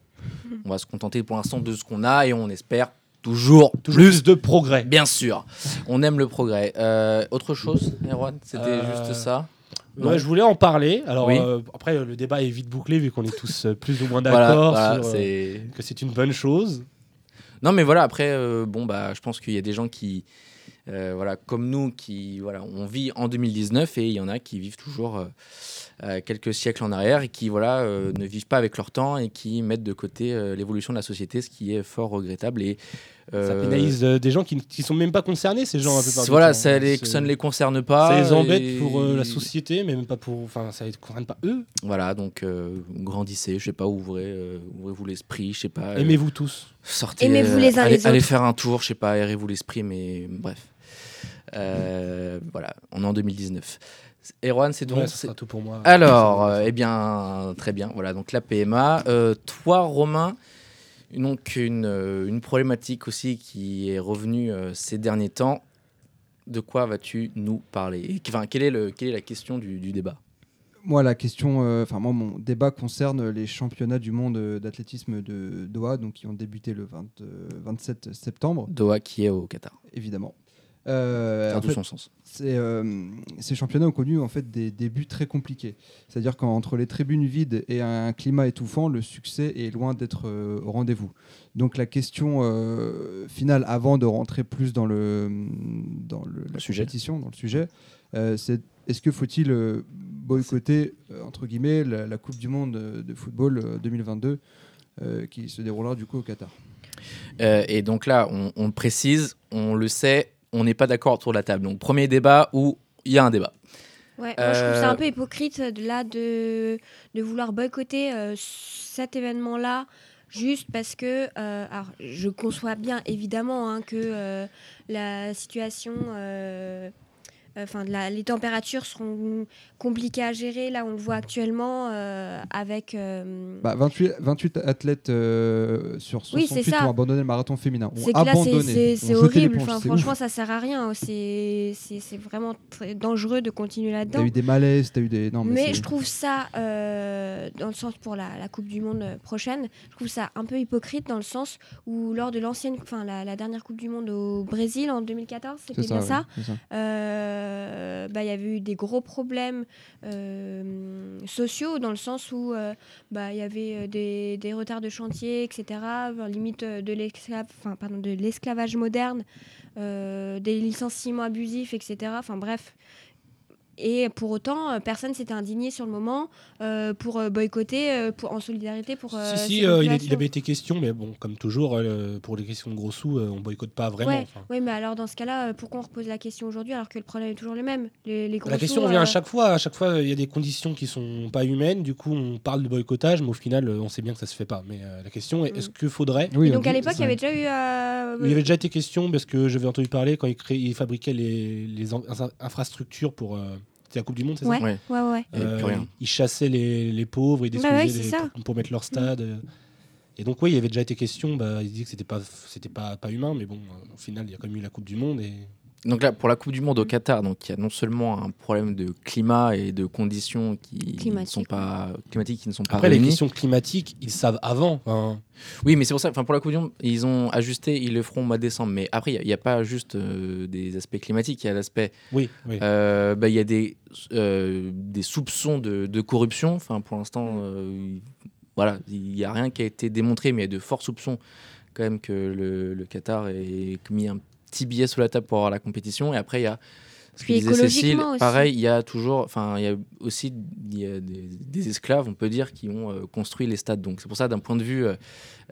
S2: On va se contenter pour l'instant de ce qu'on a et on espère toujours,
S3: Toujours plus de progrès.
S2: Bien sûr. On aime le progrès. Euh, autre chose, Erwan C'était
S3: Euh,
S2: juste ça
S3: Ouais, je voulais en parler. Alors
S2: Oui.
S3: euh, après, le débat est vite bouclé vu qu'on est tous euh, plus ou moins
S2: Voilà,
S3: d'accord
S2: voilà,
S3: sur euh,
S2: c'est-
S3: que c'est une bonne chose.
S2: Non, mais voilà, après, euh, bon, bah, je pense qu'il y a des gens qui, euh, voilà, comme nous, qui, voilà, on vit en 2019 et il y en a qui vivent toujours euh, euh, quelques siècles en arrière et qui, voilà, ne vivent pas avec leur temps et qui mettent de côté l'évolution de la société, ce qui est fort regrettable. Et,
S3: Ça
S2: euh,
S3: pénalise euh, des gens qui ne sont même pas concernés, ces gens. plupart du
S2: Voilà, ça, les,
S3: C'est-
S2: ça ne les concerne pas.
S3: Ça les embête
S2: et-
S3: pour euh, la société, mais même pas pour. Enfin, ça les concerne pas eux.
S2: Voilà, donc euh, grandissez, je sais pas, ouvrez, euh, ouvrez-vous l'esprit, je sais pas. euh,
S3: Aimez-vous tous.
S2: Sortez,
S4: Aimez-vous
S2: euh,
S4: les uns
S2: allez,
S4: les
S2: allez
S4: autres.
S2: faire un tour, je sais pas, aérez-vous l'esprit, mais bref. Euh, voilà, on est en 2019. Erwan, c'est donc.
S3: Ouais, ça sera tout pour moi.
S2: Alors, euh, eh bien, très bien. Voilà, donc la PMA. Euh, toi, Romain, donc une, euh, une problématique aussi qui est revenue euh, ces derniers temps. De quoi vas-tu nous parler? Enfin, quelle, est le, quelle est la question du, du débat?
S5: Moi, la question, euh, enfin, moi, mon débat concerne les championnats du monde euh, d'athlétisme de Doha, donc qui ont débuté le 20, euh, 27 septembre,
S2: Doha qui est au Qatar.
S5: évidemment. Euh,
S2: Dans
S5: en
S2: tout
S5: fait,
S2: son sens.
S5: c'est, euh, ces championnats ont connu en fait des débuts très compliqués. C'est-à-dire qu'entre les tribunes vides et un climat étouffant, le succès est loin d'être euh, au rendez-vous. Donc la question finale, avant de rentrer plus dans le dans le, la
S2: sujet.
S5: compétition, dans le sujet, c'est est-ce que faut-il boycotter entre guillemets la, la Coupe du Monde de football euh, 2022 euh, qui se déroulera du coup au Qatar?
S2: Et donc là, on, on le précise, on le sait, on n'est pas d'accord autour de la table. Donc premier débat où il y a un débat.
S4: Ouais, moi je trouve ça
S2: Euh,
S4: un peu hypocrite de là de, de vouloir boycotter euh, cet événement-là juste parce que, euh, alors je conçois bien évidemment hein, que euh, la situation, euh, enfin la- les températures seront compliquées à gérer. Là, on le voit actuellement euh, avec. euh,
S5: Bah, 28, 28 athlètes euh, sur
S4: Oui,
S5: 68
S4: c'est ça.
S5: ont abandonné le marathon féminin.
S4: C'est
S5: abandonné.
S4: c'est horrible. Enfin, franchement,
S5: ouf.
S4: ça sert à rien. C'est vraiment très dangereux de continuer
S5: T'as
S4: là-dedans.
S5: eu des malaises, t'as eu des. Non, mais,
S4: Mais je trouve ça, euh, dans le sens pour la, la Coupe du Monde euh, prochaine, je trouve ça un peu hypocrite dans le sens où lors de l'ancienne, enfin la, la dernière Coupe du Monde au Brésil en 2014, c'était bien
S5: ouais,
S4: ça.
S5: c'est ça.
S4: euh, euh, bah, il y avait eu des gros problèmes euh, sociaux dans le sens où euh, bah, il y avait euh, des, des retards de chantier, etc. limite de l'esclavage moderne, des licenciements abusifs, etc. Enfin bref. Et pour autant, euh, personne s'était indigné sur le moment euh, pour euh, boycotter pour, en solidarité pour. euh,
S3: si, si, euh, il, il avait été question, mais bon, comme toujours, euh, pour les questions de gros sous, euh, on boycotte pas vraiment.
S4: Ouais, mais alors dans ce cas-là, pourquoi on repose la question aujourd'hui alors que le problème est toujours le même? Les, les gros
S3: La question
S4: sous,
S3: revient
S4: euh,
S3: à chaque fois. À chaque fois, il y a des conditions qui sont pas humaines. Du coup, on parle de boycottage, mais au final, on sait bien que ça se fait pas. Mais euh, la question est
S4: Mm.
S3: est-ce qu'il faudrait
S5: Oui,
S4: donc
S5: on
S4: à l'époque, il y avait déjà eu. euh,
S3: Il y avait déjà été question parce que j'avais entendu parler quand ils, créaient, ils fabriquaient les, infrastructures pour. euh, c'était la Coupe du Monde, c'est
S4: Ouais,
S3: ça
S2: Ouais.
S4: ouais, ouais.
S2: Rien.
S3: Ils chassaient les, les pauvres, ils
S4: Bah
S3: détruisaient
S4: ouais,
S3: les- pour, pour mettre leur stade. euh. Et donc, oui, il y avait déjà été question. Bah, ils disaient que c'était pas, c'était pas, pas humain, mais bon, euh, au final, il y a quand même eu la Coupe du Monde. Et...
S2: Donc là, pour la Coupe du Monde au Qatar, donc il y a non seulement un problème de climat et de conditions qui ne
S4: Climatiques,
S2: sont pas climatiques qui ne sont pas
S3: Après, les questions climatiques, ils savent avant. Enfin,
S2: Oui, mais c'est pour ça. Enfin, pour la Coupe du Monde, ils ont ajusté, ils le feront au mois de décembre. Mais après, il n'y a, pas juste euh, des aspects climatiques. Il y a l'aspect,
S3: oui, oui.
S2: euh, bah, il y a des euh, des soupçons de, de corruption. Enfin, pour l'instant, euh, il- voilà, il n'y a rien qui a été démontré, mais il y a de forts soupçons quand même que le, le Qatar ait mis un petit billet sous la table pour avoir la compétition. Et après, il y a ce que
S4: Puis
S2: disait Cécile,
S4: aussi.
S2: pareil, il y a toujours, enfin, il y a aussi il y a des, des esclaves, on peut dire, qui ont euh, construit les stades. Donc c'est pour ça, d'un point de vue euh,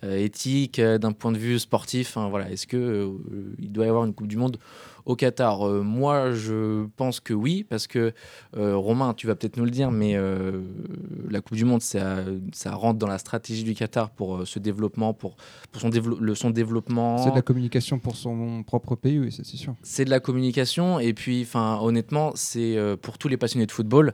S2: éthique, euh, d'un point de vue sportif, hein, voilà, est-ce que euh, il doit y avoir une Coupe du Monde au Qatar? Moi, je pense que oui, parce que Romain, tu vas peut-être nous le dire, mais la Coupe du Monde, ça, ça rentre dans la stratégie du Qatar pour euh, ce développement, pour, pour son, dévelop- le, son développement.
S5: C'est de la communication pour son propre pays, oui, c'est sûr.
S2: c'est de la communication et puis enfin honnêtement c'est euh, pour tous les passionnés de football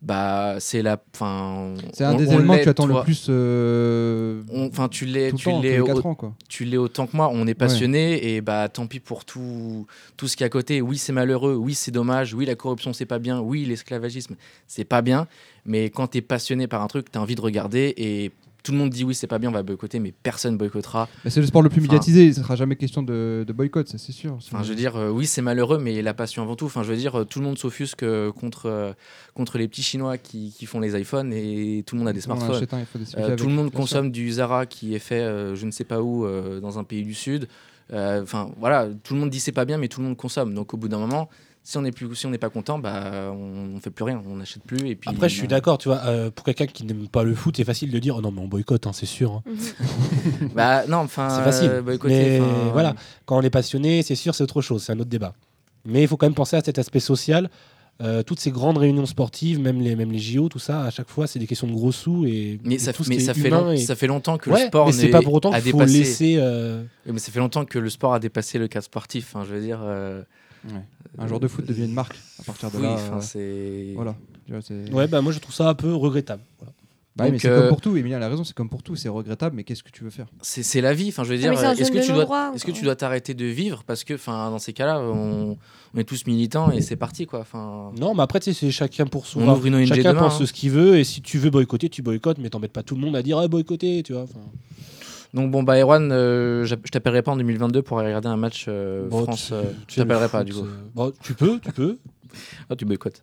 S2: bah c'est la enfin
S5: C'est un
S2: on-
S5: des
S2: on
S5: éléments que tu attends
S2: toi.
S5: le plus euh,
S2: enfin tu l'es tu l'es
S5: les
S2: au-
S5: 4 ans. Quoi.
S2: tu l'es autant que moi on est passionné et bah tant pis pour tout tout ce qui est à côté oui c'est malheureux oui c'est dommage oui la corruption c'est pas bien oui l'esclavagisme c'est pas bien mais quand tu es passionné par un truc tu as envie de regarder et tout le monde dit oui c'est pas bien on va boycotter mais personne boycottera
S5: Mais c'est le sport le plus
S2: Enfin-
S5: médiatisé, il ne sera jamais question de, de boycott, ça c'est sûr.
S2: Enfin, je veux dire, euh, oui, c'est malheureux, mais la passion avant tout. Enfin, je veux dire, euh, tout le monde s'offusque euh, contre, euh, contre les petits Chinois qui, qui font les iPhones et tout le monde a des smartphones. Euh, tout le monde
S5: sûr.
S2: consomme du Zara qui est fait je ne sais pas où dans un pays du Sud. Enfin, voilà, tout le monde dit c'est pas bien, mais tout le monde consomme. Donc, au bout d'un moment, si on n'est plus, si on n'est pas content, bah, on, on fait plus rien, on n'achète plus. Et puis,
S3: Après, je suis d'accord, tu vois, euh, pour quelqu'un qui n'aime pas le foot, c'est facile de dire oh non, mais on boycotte, hein, c'est sûr. hein.
S4: Mhm.
S2: Bah, non, enfin,
S3: C'est facile.
S2: euh, boycotter,
S3: mais voilà, quand on est passionné, c'est sûr, c'est autre chose, c'est un autre débat. Mais il faut quand même penser à cet aspect social. Euh, toutes ces grandes réunions sportives, même les, même les JO, tout ça, à chaque fois, c'est des questions de gros sous. Et,
S2: Mais,
S3: et
S2: ça,
S3: tout ce
S2: mais
S3: qui est
S2: ça, fait
S3: humain
S2: long-
S3: et-
S2: ça fait longtemps que
S3: Ouais,
S2: le sport
S3: mais c'est pas pour autant
S2: a
S3: qu'il faut
S2: dépassé.
S3: laisser. euh,
S2: mais ça fait longtemps que le sport a dépassé le cadre sportif. Enfin, je veux dire. euh,
S5: Un joueur de foot devient une marque à partir de
S2: oui,
S5: là.
S2: enfin,
S5: euh,
S2: c'est.
S5: voilà.
S3: Ouais, bah moi je trouve ça un peu regrettable. Voilà.
S5: Bah oui, mais c'est
S2: euh,
S5: comme pour tout, Emilien a raison, c'est comme pour tout, c'est regrettable, mais qu'est-ce que tu veux faire?
S2: C'est c'est la vie. Enfin, je veux
S4: Ah,
S2: dire.
S4: mais c'est un
S2: Est-ce
S4: zone
S2: que tu dois, est-ce que tu dois t'arrêter de vivre parce que, enfin, dans ces cas-là, on, on est tous militants et c'est parti, quoi. Enfin.
S3: Non, mais après, tu sais, c'est chacun pour son.
S2: On ouvre une ONG
S3: chacun
S2: demain,
S3: pense
S2: hein.
S3: ce qu'il veut, et si tu veux boycotter, tu boycottes, mais t'embêtes pas tout le monde à dire ah, boycotter, tu vois. enfin.
S2: Donc bon, bah, Erwan, euh, je t'appellerai pas en 2022 pour aller regarder un match euh,
S3: Bon,
S2: France.
S3: tu-
S2: euh, je
S3: le
S2: t'appellerai pas du coup.
S3: euh, bon, tu peux, tu peux.
S2: Ah, tu boycottes.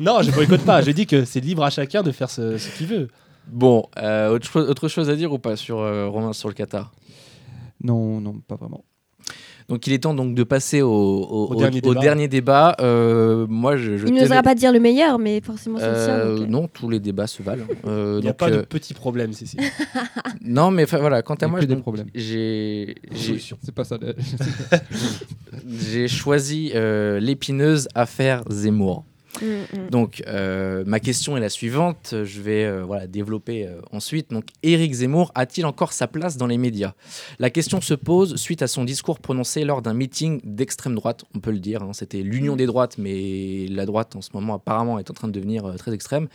S3: Non, je boycotte pas. Je dis que c'est libre à chacun de faire ce, ce qu'il veut.
S2: Bon, euh, autre, chose, autre chose à dire ou pas sur euh, Romain sur le Qatar?
S5: Non, non, pas vraiment.
S2: Donc il est temps donc de passer au, au-
S3: Au dernier
S2: au
S3: débat.
S2: dernier débat. Euh, moi, je, je
S4: Il n'osera pas dire le meilleur, mais forcément c'est le sien.
S2: Euh,
S4: donc, euh.
S2: non, tous les débats se valent. Euh,
S3: Il n'y a
S2: donc,
S3: pas de petits problèmes, Cécile.
S2: Non, mais voilà, quant à moi, je-
S5: des problèmes.
S2: j'ai j'ai-
S3: Solution.
S5: C'est pas ça. le-
S2: j'ai choisi euh, l'épineuse affaire Zemmour.
S4: Mm, mm.
S2: Donc, euh, ma question est la suivante. Je vais euh, voilà, développer euh, ensuite. Donc, Éric Zemmour a-t-il encore sa place dans les médias? La question se pose suite à son discours prononcé lors d'un meeting d'extrême droite, on peut le dire. hein. C'était l'union des droites, mais la droite en ce moment apparemment est en train de devenir très extrême.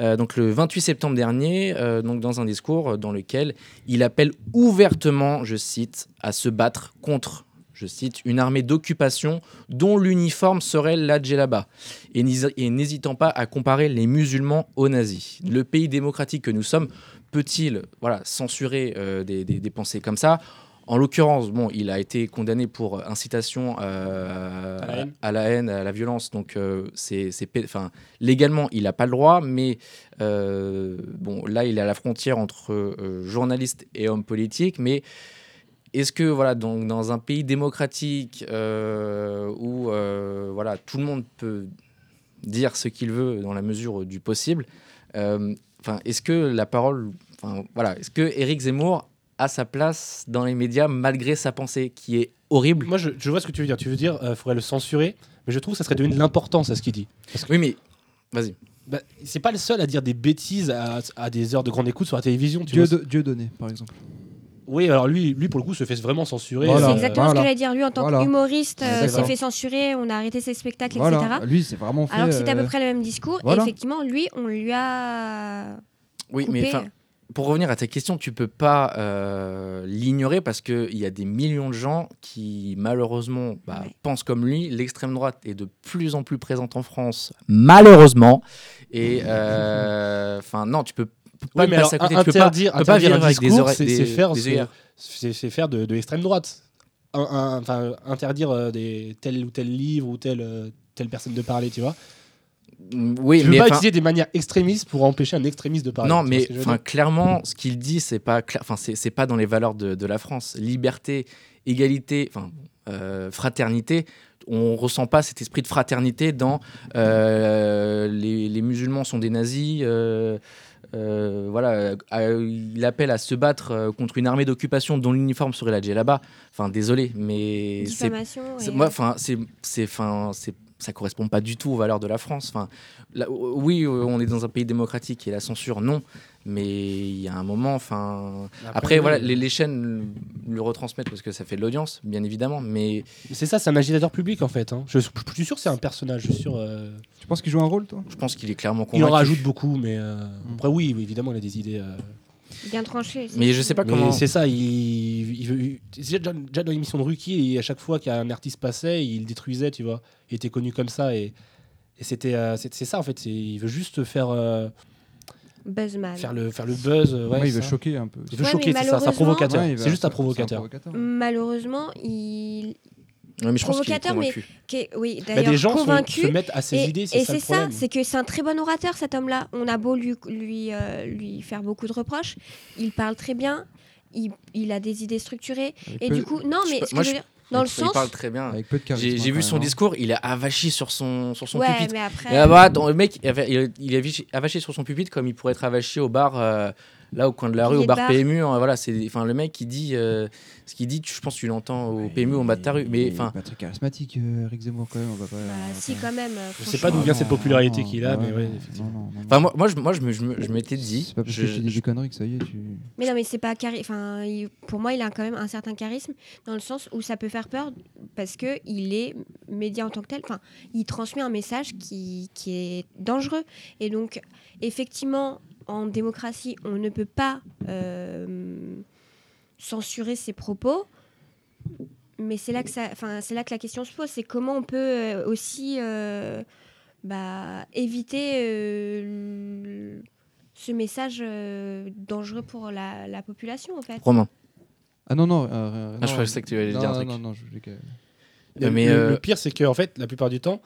S2: Euh, donc le 28 septembre dernier, euh, donc dans un discours dans lequel il appelle ouvertement, je cite, à se battre contre, je cite, une armée d'occupation dont l'uniforme serait la djellaba, et n'hés- et n'hésitant pas à comparer les musulmans aux nazis. Le pays démocratique que nous sommes peut-il voilà, censurer euh, des, des- des pensées comme ça? En l'occurrence, bon, il a été condamné pour incitation euh,
S3: À la haine.
S2: à la haine, à la violence. Donc, euh, c'est, enfin, légalement, il n'a pas le droit, mais euh, bon, là, il est à la frontière entre journaliste et homme politique. Mais est-ce que, voilà, donc, dans un pays démocratique euh, où euh, voilà, tout le monde peut dire ce qu'il veut dans la mesure du possible, euh, enfin, est-ce que la parole, enfin, voilà, est-ce que Éric Zemmour a sa place dans les médias malgré sa pensée qui est horrible?
S3: Moi, je, je vois ce que tu veux dire. Tu veux dire, il faudrait le censurer, mais je trouve que ça serait donner de l'importance à ce qu'il dit.
S2: Oui, mais vas-y.
S3: Bah, c'est pas le seul à dire des bêtises à, à des heures de grande écoute sur la télévision. Tu
S5: Dieu,
S3: vois.
S5: de- Dieu donné, par exemple.
S3: Oui, alors lui, lui, pour le coup, se fait vraiment censurer.
S5: Voilà.
S4: c'est
S3: euh,
S4: exactement
S5: voilà.
S4: ce que j'allais dire. Lui, en tant
S5: Voilà.
S4: qu'humoriste, euh, s'est fait censurer, on a arrêté ses spectacles,
S5: Voilà,
S4: etc.
S5: lui, c'est vraiment fait.
S4: Alors que c'était à peu
S5: euh,
S4: près le même discours.
S5: voilà.
S4: Et effectivement, lui, on lui a.
S2: Oui,
S4: coupé.
S2: mais enfin, pour revenir à ta question, tu peux pas euh, l'ignorer parce qu'il y a des millions de gens qui, malheureusement, bah,
S4: Ouais.
S2: pensent comme lui. L'extrême droite est de plus en plus présente en France, malheureusement. Et euh, enfin, non, tu peux pas
S3: Oui, mais alors,
S2: à côté. Tu peux pas, tu peux pas
S3: un
S2: avec des
S3: discours, c'est
S2: des,
S3: c'est faire, c'est faire de, de l'extrême droite. Un- un- Enfin, interdire euh, des, tel ou tel livre ou telle, euh, telle personne de parler, tu vois.
S2: Oui,
S3: tu peux
S2: mais
S3: pas utiliser des manières extrémistes pour empêcher un extrémiste de parler.
S2: Non, mais enfin, clairement, ce qu'il dit, c'est pas, enfin, c'est c'est pas dans les valeurs de, de la France. Liberté, égalité, enfin, euh, fraternité. On ressent pas cet esprit de fraternité dans euh, les, les musulmans sont des nazis. euh, euh, voilà, euh, il appelle à se battre euh, contre une armée d'occupation dont l'uniforme serait la djellaba. Enfin, désolé, mais c'est moi, enfin, c'est, c'est, enfin, c'est, ça correspond pas du tout aux valeurs de la France. Enfin, oui, on est dans un pays démocratique et la censure, non. Mais il y a un moment, enfin. Après, voilà, les, les chaînes le retransmettent parce que ça fait de l'audience, bien évidemment. Mais
S3: C'est ça, c'est un agitateur public en fait. hein. Je, je suis sûr que c'est un personnage. Je suis sûr. euh,
S5: Tu penses qu'il joue un rôle, toi?
S2: je pense qu'il est clairement
S3: Il
S2: convaincu.
S3: en rajoute beaucoup, mais euh, après oui, oui, évidemment, il a des idées. euh,
S4: Bien tranché.
S2: Mais je sais pas comment.
S3: c'est ça, il, il veut- il- déjà, déjà dans l'émission de Ruki, et à chaque fois qu'un artiste passait, il le détruisait, tu vois. Il était connu comme ça et, et c'était euh, c'est c'est ça en fait. Il veut juste faire euh,
S4: Buzzman.
S3: faire le faire le buzz. euh, Ouais,
S5: Ouais, il veut
S3: ça.
S5: choquer un peu.
S3: Il veut
S4: Ouais,
S3: choquer, c'est ça, c'est un
S4: malheureusement-
S3: provocateur. C'est juste un provocateur.
S4: Malheureusement, il.
S2: Ouais, mais je pense qu'il est
S4: provocateur, mais- Oui,
S3: Bah, des gens se,
S4: convaincu.
S3: se mettent à ses
S4: Et,
S3: idées, c'est
S4: et c'est ça, c'est que c'est un très bon orateur cet homme-là. On a beau lui, lui, euh, lui faire beaucoup de reproches, il parle très bien, il, il a des idées structurées. Et du coup, non,
S2: Je
S4: mais
S2: peux-
S4: ce que
S2: moi,
S4: je- veux dire, dans le
S2: il
S4: sens.
S2: parle très bien.
S5: Avec peu de charisme.
S2: J'ai
S5: hein,
S2: vu
S5: quand
S2: son
S5: hein.
S2: discours, il a avachi sur son, sur son
S4: Ouais,
S2: pupitre.
S4: mais après.
S2: Et là, bah, attends, le mec, il avait- il, il a avachi- avaché sur son pupitre comme il pourrait être avaché au bar, euh, là au coin de la rue, au bar
S4: bar.
S2: PMU. hein, voilà, c'est, enfin, le mec qui dit, euh, ce qu'il dit, tu- je pense que tu l'entends au PMU, au bas de ta rue. Mais enfin,
S5: pas très charismatique, euh, Eric Zemmour, quand même. On va pas,
S4: bah,
S5: on va
S4: si,
S5: pas-
S4: quand même.
S3: Je sais pas d'où vient cette popularité qu'il a, mais
S5: ouais,
S3: effectivement.
S2: enfin, moi, moi, je, moi, je me- je me- je m'étais dit,
S5: C'est pas parce
S2: je-
S5: que je dis des conneries que ça y est, tu.
S4: Mais non, mais c'est pas Enfin, pour moi, il a quand même un certain charisme dans le sens où ça peut faire peur parce que il est média en tant que tel. Enfin, il transmet un message qui, qui est dangereux. Et donc, effectivement, en démocratie, on ne peut pas euh, censurer ses propos. Mais c'est là que ça, enfin, c'est là que la question se pose. C'est comment on peut euh, aussi euh, bah, éviter euh, ce message euh, dangereux pour la, la population, en fait.
S2: Romain.
S5: Ah non, non. euh,
S2: Ah, je
S5: non,
S2: pensais que tu allais
S5: non,
S2: dire un
S5: non,
S2: truc.
S5: Non, non, je voulais que.
S3: Le,
S2: mais,
S3: le-
S2: euh,
S3: le pire, c'est que en fait, la plupart du temps,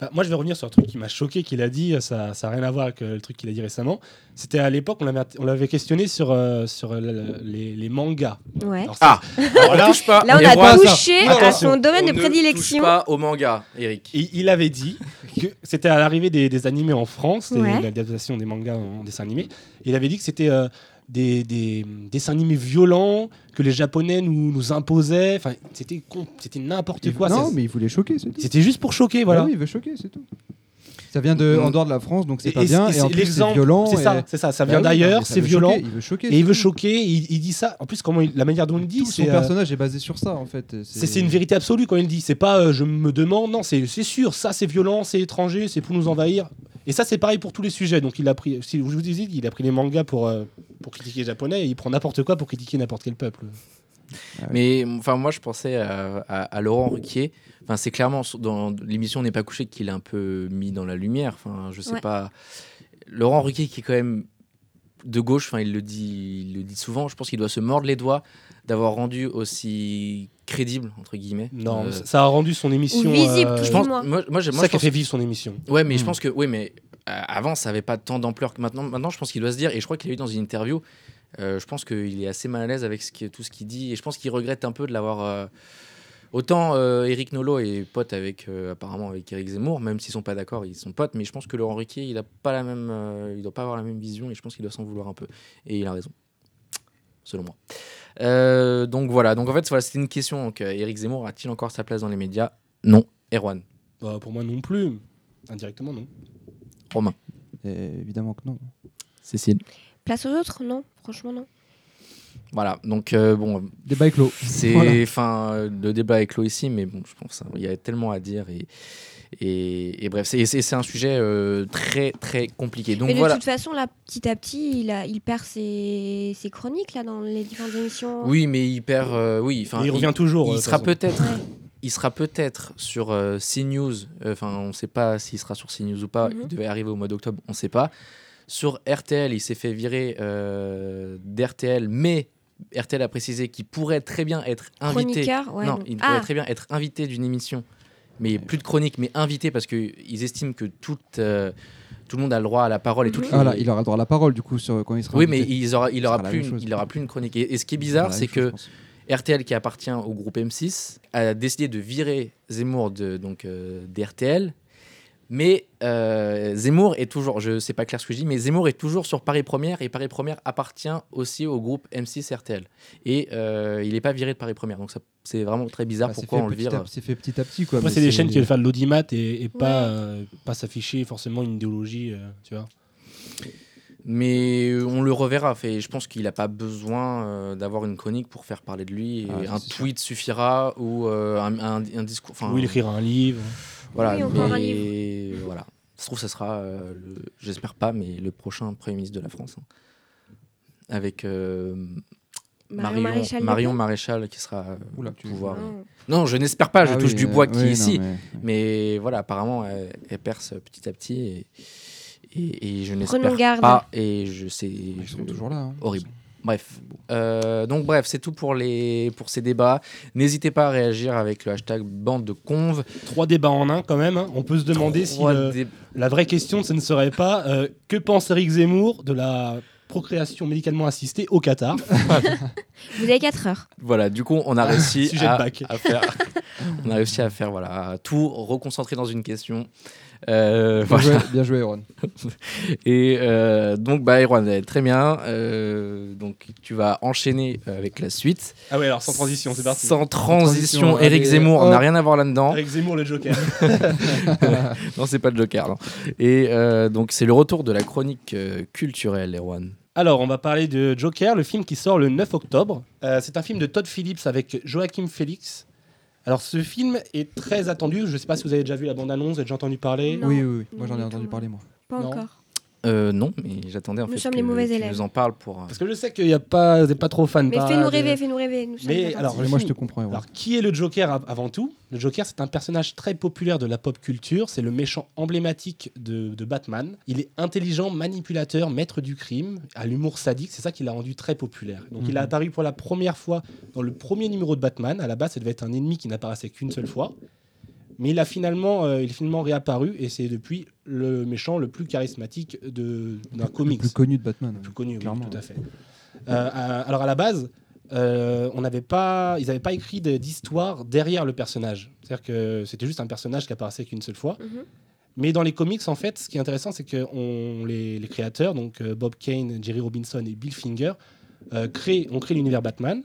S3: bah, moi je vais revenir sur un truc qui m'a choqué qu'il a dit, ça n'a rien à voir avec euh, le truc qu'il a dit récemment. C'était à l'époque, on l'avait on l'avait questionné sur, euh, sur le- le- les, les mangas.
S4: Ouais.
S3: Alors ça-
S2: Ah,
S3: alors là,
S2: touche pas.
S4: Là, on a touché à son domaine
S2: on
S4: de
S2: ne
S4: prédilection.
S2: touche pas au manga, Eric.
S3: il, il avait dit que c'était à l'arrivée des, des animés en France, des-
S4: Ouais.
S3: l'adaptation des mangas en dessin animé. Il avait dit que c'était euh, des, des dessins animés violents que les Japonais nous, nous imposaient. Enfin, c'était c'était n'importe quoi.
S5: Non, mais il voulait choquer.
S3: C'était juste pour choquer,
S5: Voilà.
S3: voilà.
S5: oui, il veut choquer, c'est tout. Ça vient de en dehors de la France, donc c'est pas bien.
S3: et
S5: en plus, c'est violent.
S3: C'est ça, c'est ça. Ça
S5: Bah
S3: vient
S5: oui,
S3: d'ailleurs, c'est violent.
S5: choquer, Il veut choquer.
S3: Et il veut choquer, il, il dit ça. En plus, comment il- la manière dont il dit,
S5: son
S3: euh,
S5: personnage est basé sur ça, en fait.
S3: c'est c'est une vérité absolue quand il le dit. C'est pas euh, je me demande, non, c'est c'est sûr, ça c'est violent, c'est étranger, c'est pour nous envahir. Et ça c'est pareil pour tous les sujets. Donc il a pris, si je vous dis, il a pris les mangas pour, euh, pour critiquer les japonais et il prend n'importe quoi pour critiquer n'importe quel peuple.
S2: Mais enfin, moi, je pensais à, à- à Laurent Ruquier. Enfin, c'est clairement dans l'émission n'est pas couché qu'il est un peu mis dans la lumière. Enfin, je sais
S4: Ouais.
S2: pas. Laurent Ruquier qui est quand même de gauche, enfin il le dit, il le dit souvent. Je pense qu'il doit se mordre les doigts d'avoir rendu aussi crédible entre guillemets.
S3: Non,
S2: Euh,
S3: ça- a rendu son émission.
S4: Ou visible,
S3: euh,
S2: je pense, moi, moi,
S3: ça
S2: je
S3: qui a
S2: pense-
S3: fait vivre son émission.
S2: Ouais, mais je
S3: Mm.
S2: pense que oui, mais euh, avant ça avait pas tant d'ampleur que maintenant. Maintenant, je pense qu'il doit se dire, et je crois qu'il a eu dans une interview. euh, je pense qu'il est assez mal à l'aise avec ce qui- tout ce qu'il dit, et je pense qu'il regrette un peu de l'avoir. Autant euh, Eric Nolot est pote avec euh, apparemment avec Eric Zemmour, même s'ils sont pas d'accord, ils sont potes. Mais je pense que Laurent Ruquier, il a pas la même, euh, il doit pas avoir la même vision, et je pense qu'il doit s'en vouloir un peu. Et il a raison, selon moi. Euh, donc voilà. Donc en fait, voilà, c'était une question. Donc, euh, Eric Zemmour a-t-il encore sa place dans les médias? Non. Erwan,
S3: Bah, pour moi non plus. Indirectement, non.
S2: Romain,
S5: Et évidemment que non.
S2: Cécile?
S4: Place aux autres? Non, franchement, non.
S2: Voilà. Donc euh, bon,
S5: Débat clos.
S2: C'est,
S5: Voilà.
S2: enfin, euh, le débat est clos ici, mais bon, je pense hein, il y a tellement à dire et et, et bref, c'est, un sujet euh, très très compliqué. Donc
S4: Mais de
S2: voilà.
S4: toute façon, là, petit à petit, il, a, il perd ses, ses chroniques là, dans les différentes émissions.
S2: Oui, mais il perd. euh, oui,
S3: il revient toujours.
S2: Il, sera peut-être.
S4: Ouais.
S2: Il sera peut-être sur euh, CNews. euh, Enfin, on ne sait pas s'il sera sur CNews ou pas.
S4: Mhm.
S2: Il devait arriver au mois d'octobre. On ne sait pas. Sur RTL, il s'est fait virer euh, d'RTL, mais RTL a précisé qu'il pourrait très bien être invité.
S4: Ouais.
S2: non, il
S4: ah,
S2: pourrait très bien être invité d'une émission, mais plus de chronique, mais invité parce qu'ils estiment que tout, euh, tout le monde a le droit à la parole et
S5: Ah là, il aura le droit à la parole du coup sur, quand il sera
S2: Oui, mais il aura, il aura plus, une- il aura plus une chronique. Et, et ce qui est bizarre, c'est que. RTL, qui appartient au groupe M6, a décidé de virer Zemmour de, donc, euh, d'RTL. Mais euh, Zemmour est toujours, je sais pas clair ce que je dis, mais Zemmour est toujours sur Paris Première et Paris Première appartient aussi au groupe M6 RTL. Et euh, il n'est pas viré de Paris Première. Donc c'est vraiment très bizarre
S5: Bah, c'est
S2: pourquoi on le vire.
S5: C'est fait petit à petit quoi.
S3: Après, c'est des chaînes qui veulent faire de l'audimat et, et pas,
S4: Ouais.
S3: euh, pas s'afficher forcément une idéologie, euh, tu vois.
S2: Mais on le reverra. Fait, je pense qu'il n'a pas besoin euh, d'avoir une chronique pour faire parler de lui. Et
S5: Ah,
S2: un
S5: sûr.
S2: tweet suffira ou euh, un, un- un discours.
S3: Ou il écrira un livre.
S2: Voilà,
S4: Oui, encore un
S2: mais voilà. Ça se trouve, ça sera, euh, le- j'espère pas, mais le prochain Premier ministre de la France. hein. Avec euh,
S4: Marion
S2: Marion,
S4: Maréchal.
S2: Marion qui sera euh,
S5: Oula, tu-
S2: pouvoir.
S4: Non.
S2: Non, je n'espère pas, je
S5: Ah
S2: touche
S5: oui,
S2: du
S5: euh,
S2: bois qui
S5: oui,
S2: est
S5: non,
S2: ici.
S5: mais-
S2: Mais voilà, apparemment, elle, elle perce petit à petit et, et, et je n'espère pas. Et je sais.
S5: Ils
S2: je-
S5: seront toujours là. hein.
S2: Horrible. Bref. Euh, donc bref, c'est tout pour, les, pour ces débats. N'hésitez pas à réagir avec le hashtag bande de conve.
S3: Trois débats en un quand même. hein. On peut se demander si
S2: Trois
S3: le-
S2: dé-
S3: la vraie question, ce ne serait pas euh, que pense Eric Zemmour de la procréation médicalement assistée au Qatar?
S4: Vous avez 4 heures.
S2: Voilà, du coup, on a réussi à,
S3: bac.
S2: à faire, on a réussi à faire voilà, à tout reconcentrer dans une question. Euh,
S5: Bien
S2: voilà.
S5: joué, bien joué, Aaron.
S2: Et euh, donc, bah, Erwan, très bien. Euh, donc, tu vas enchaîner avec la suite.
S3: Ah ouais, alors sans transition, c'est parti.
S2: Sans transition,
S5: transition,
S2: Eric
S5: allez,
S2: Zemmour
S5: hop.
S2: n'a rien à voir là-dedans.
S3: Eric Zemmour, le Joker.
S2: Non, c'est pas le Joker. non. Et euh, donc, c'est le retour de la chronique euh, culturelle, Erwan.
S3: Alors, on va parler de Joker, le film qui sort le 9 octobre. Euh, c'est un film de Todd Phillips avec Joachim Phoenix. Alors, ce film est très attendu. Je ne sais pas si vous avez déjà vu la bande-annonce, vous avez déjà entendu parler.
S4: Non.
S5: Oui, oui, oui. Moi, j'en ai
S4: du
S5: entendu parler, moi.
S4: Pas
S3: Non.
S4: encore.
S2: Euh, non, mais j'attendais en
S4: Nous
S2: fait
S4: sommes
S2: que
S4: les mauvais
S2: tu
S4: élèves.
S2: nous en parles pour. euh,
S3: Parce que je sais qu'il n'y a pas, vous n'êtes pas trop fan.
S4: Mais
S3: par-
S4: fais-nous rêver, fais-nous rêver. Nous sommes
S3: Mais
S4: attentifs.
S3: alors,
S5: moi, je te comprends.
S3: Alors, qui est le Joker av- avant tout? Le Joker, c'est un personnage très populaire de la pop culture. C'est le méchant emblématique de, de Batman. Il est intelligent, manipulateur, maître du crime, à l'humour sadique. C'est ça qui l'a rendu très populaire. Donc, il a
S5: Mhm.
S3: apparu pour la première fois dans le premier numéro de Batman. À la base, ça devait être un ennemi qui n'apparaissait qu'une seule fois. Mais il a finalement, euh, il est finalement réapparu et c'est depuis le méchant le plus charismatique de- d'un
S5: Le
S3: comics
S5: plus connu de Batman.
S3: plus connu, oui,
S5: Clairement,
S3: tout à
S5: ouais.
S3: fait. Euh, à- alors à la base, euh, on n'avait pas, ils n'avaient pas écrit de- d'histoire derrière le personnage. C'est-à-dire que c'était juste un personnage qui apparaissait qu'une seule fois.
S4: Mhm.
S3: Mais dans les comics, en fait, ce qui est intéressant, c'est que on, les, les créateurs, donc euh, Bob Kane, Jerry Robinson et Bill Finger, euh, créent, ont créé l'univers Batman.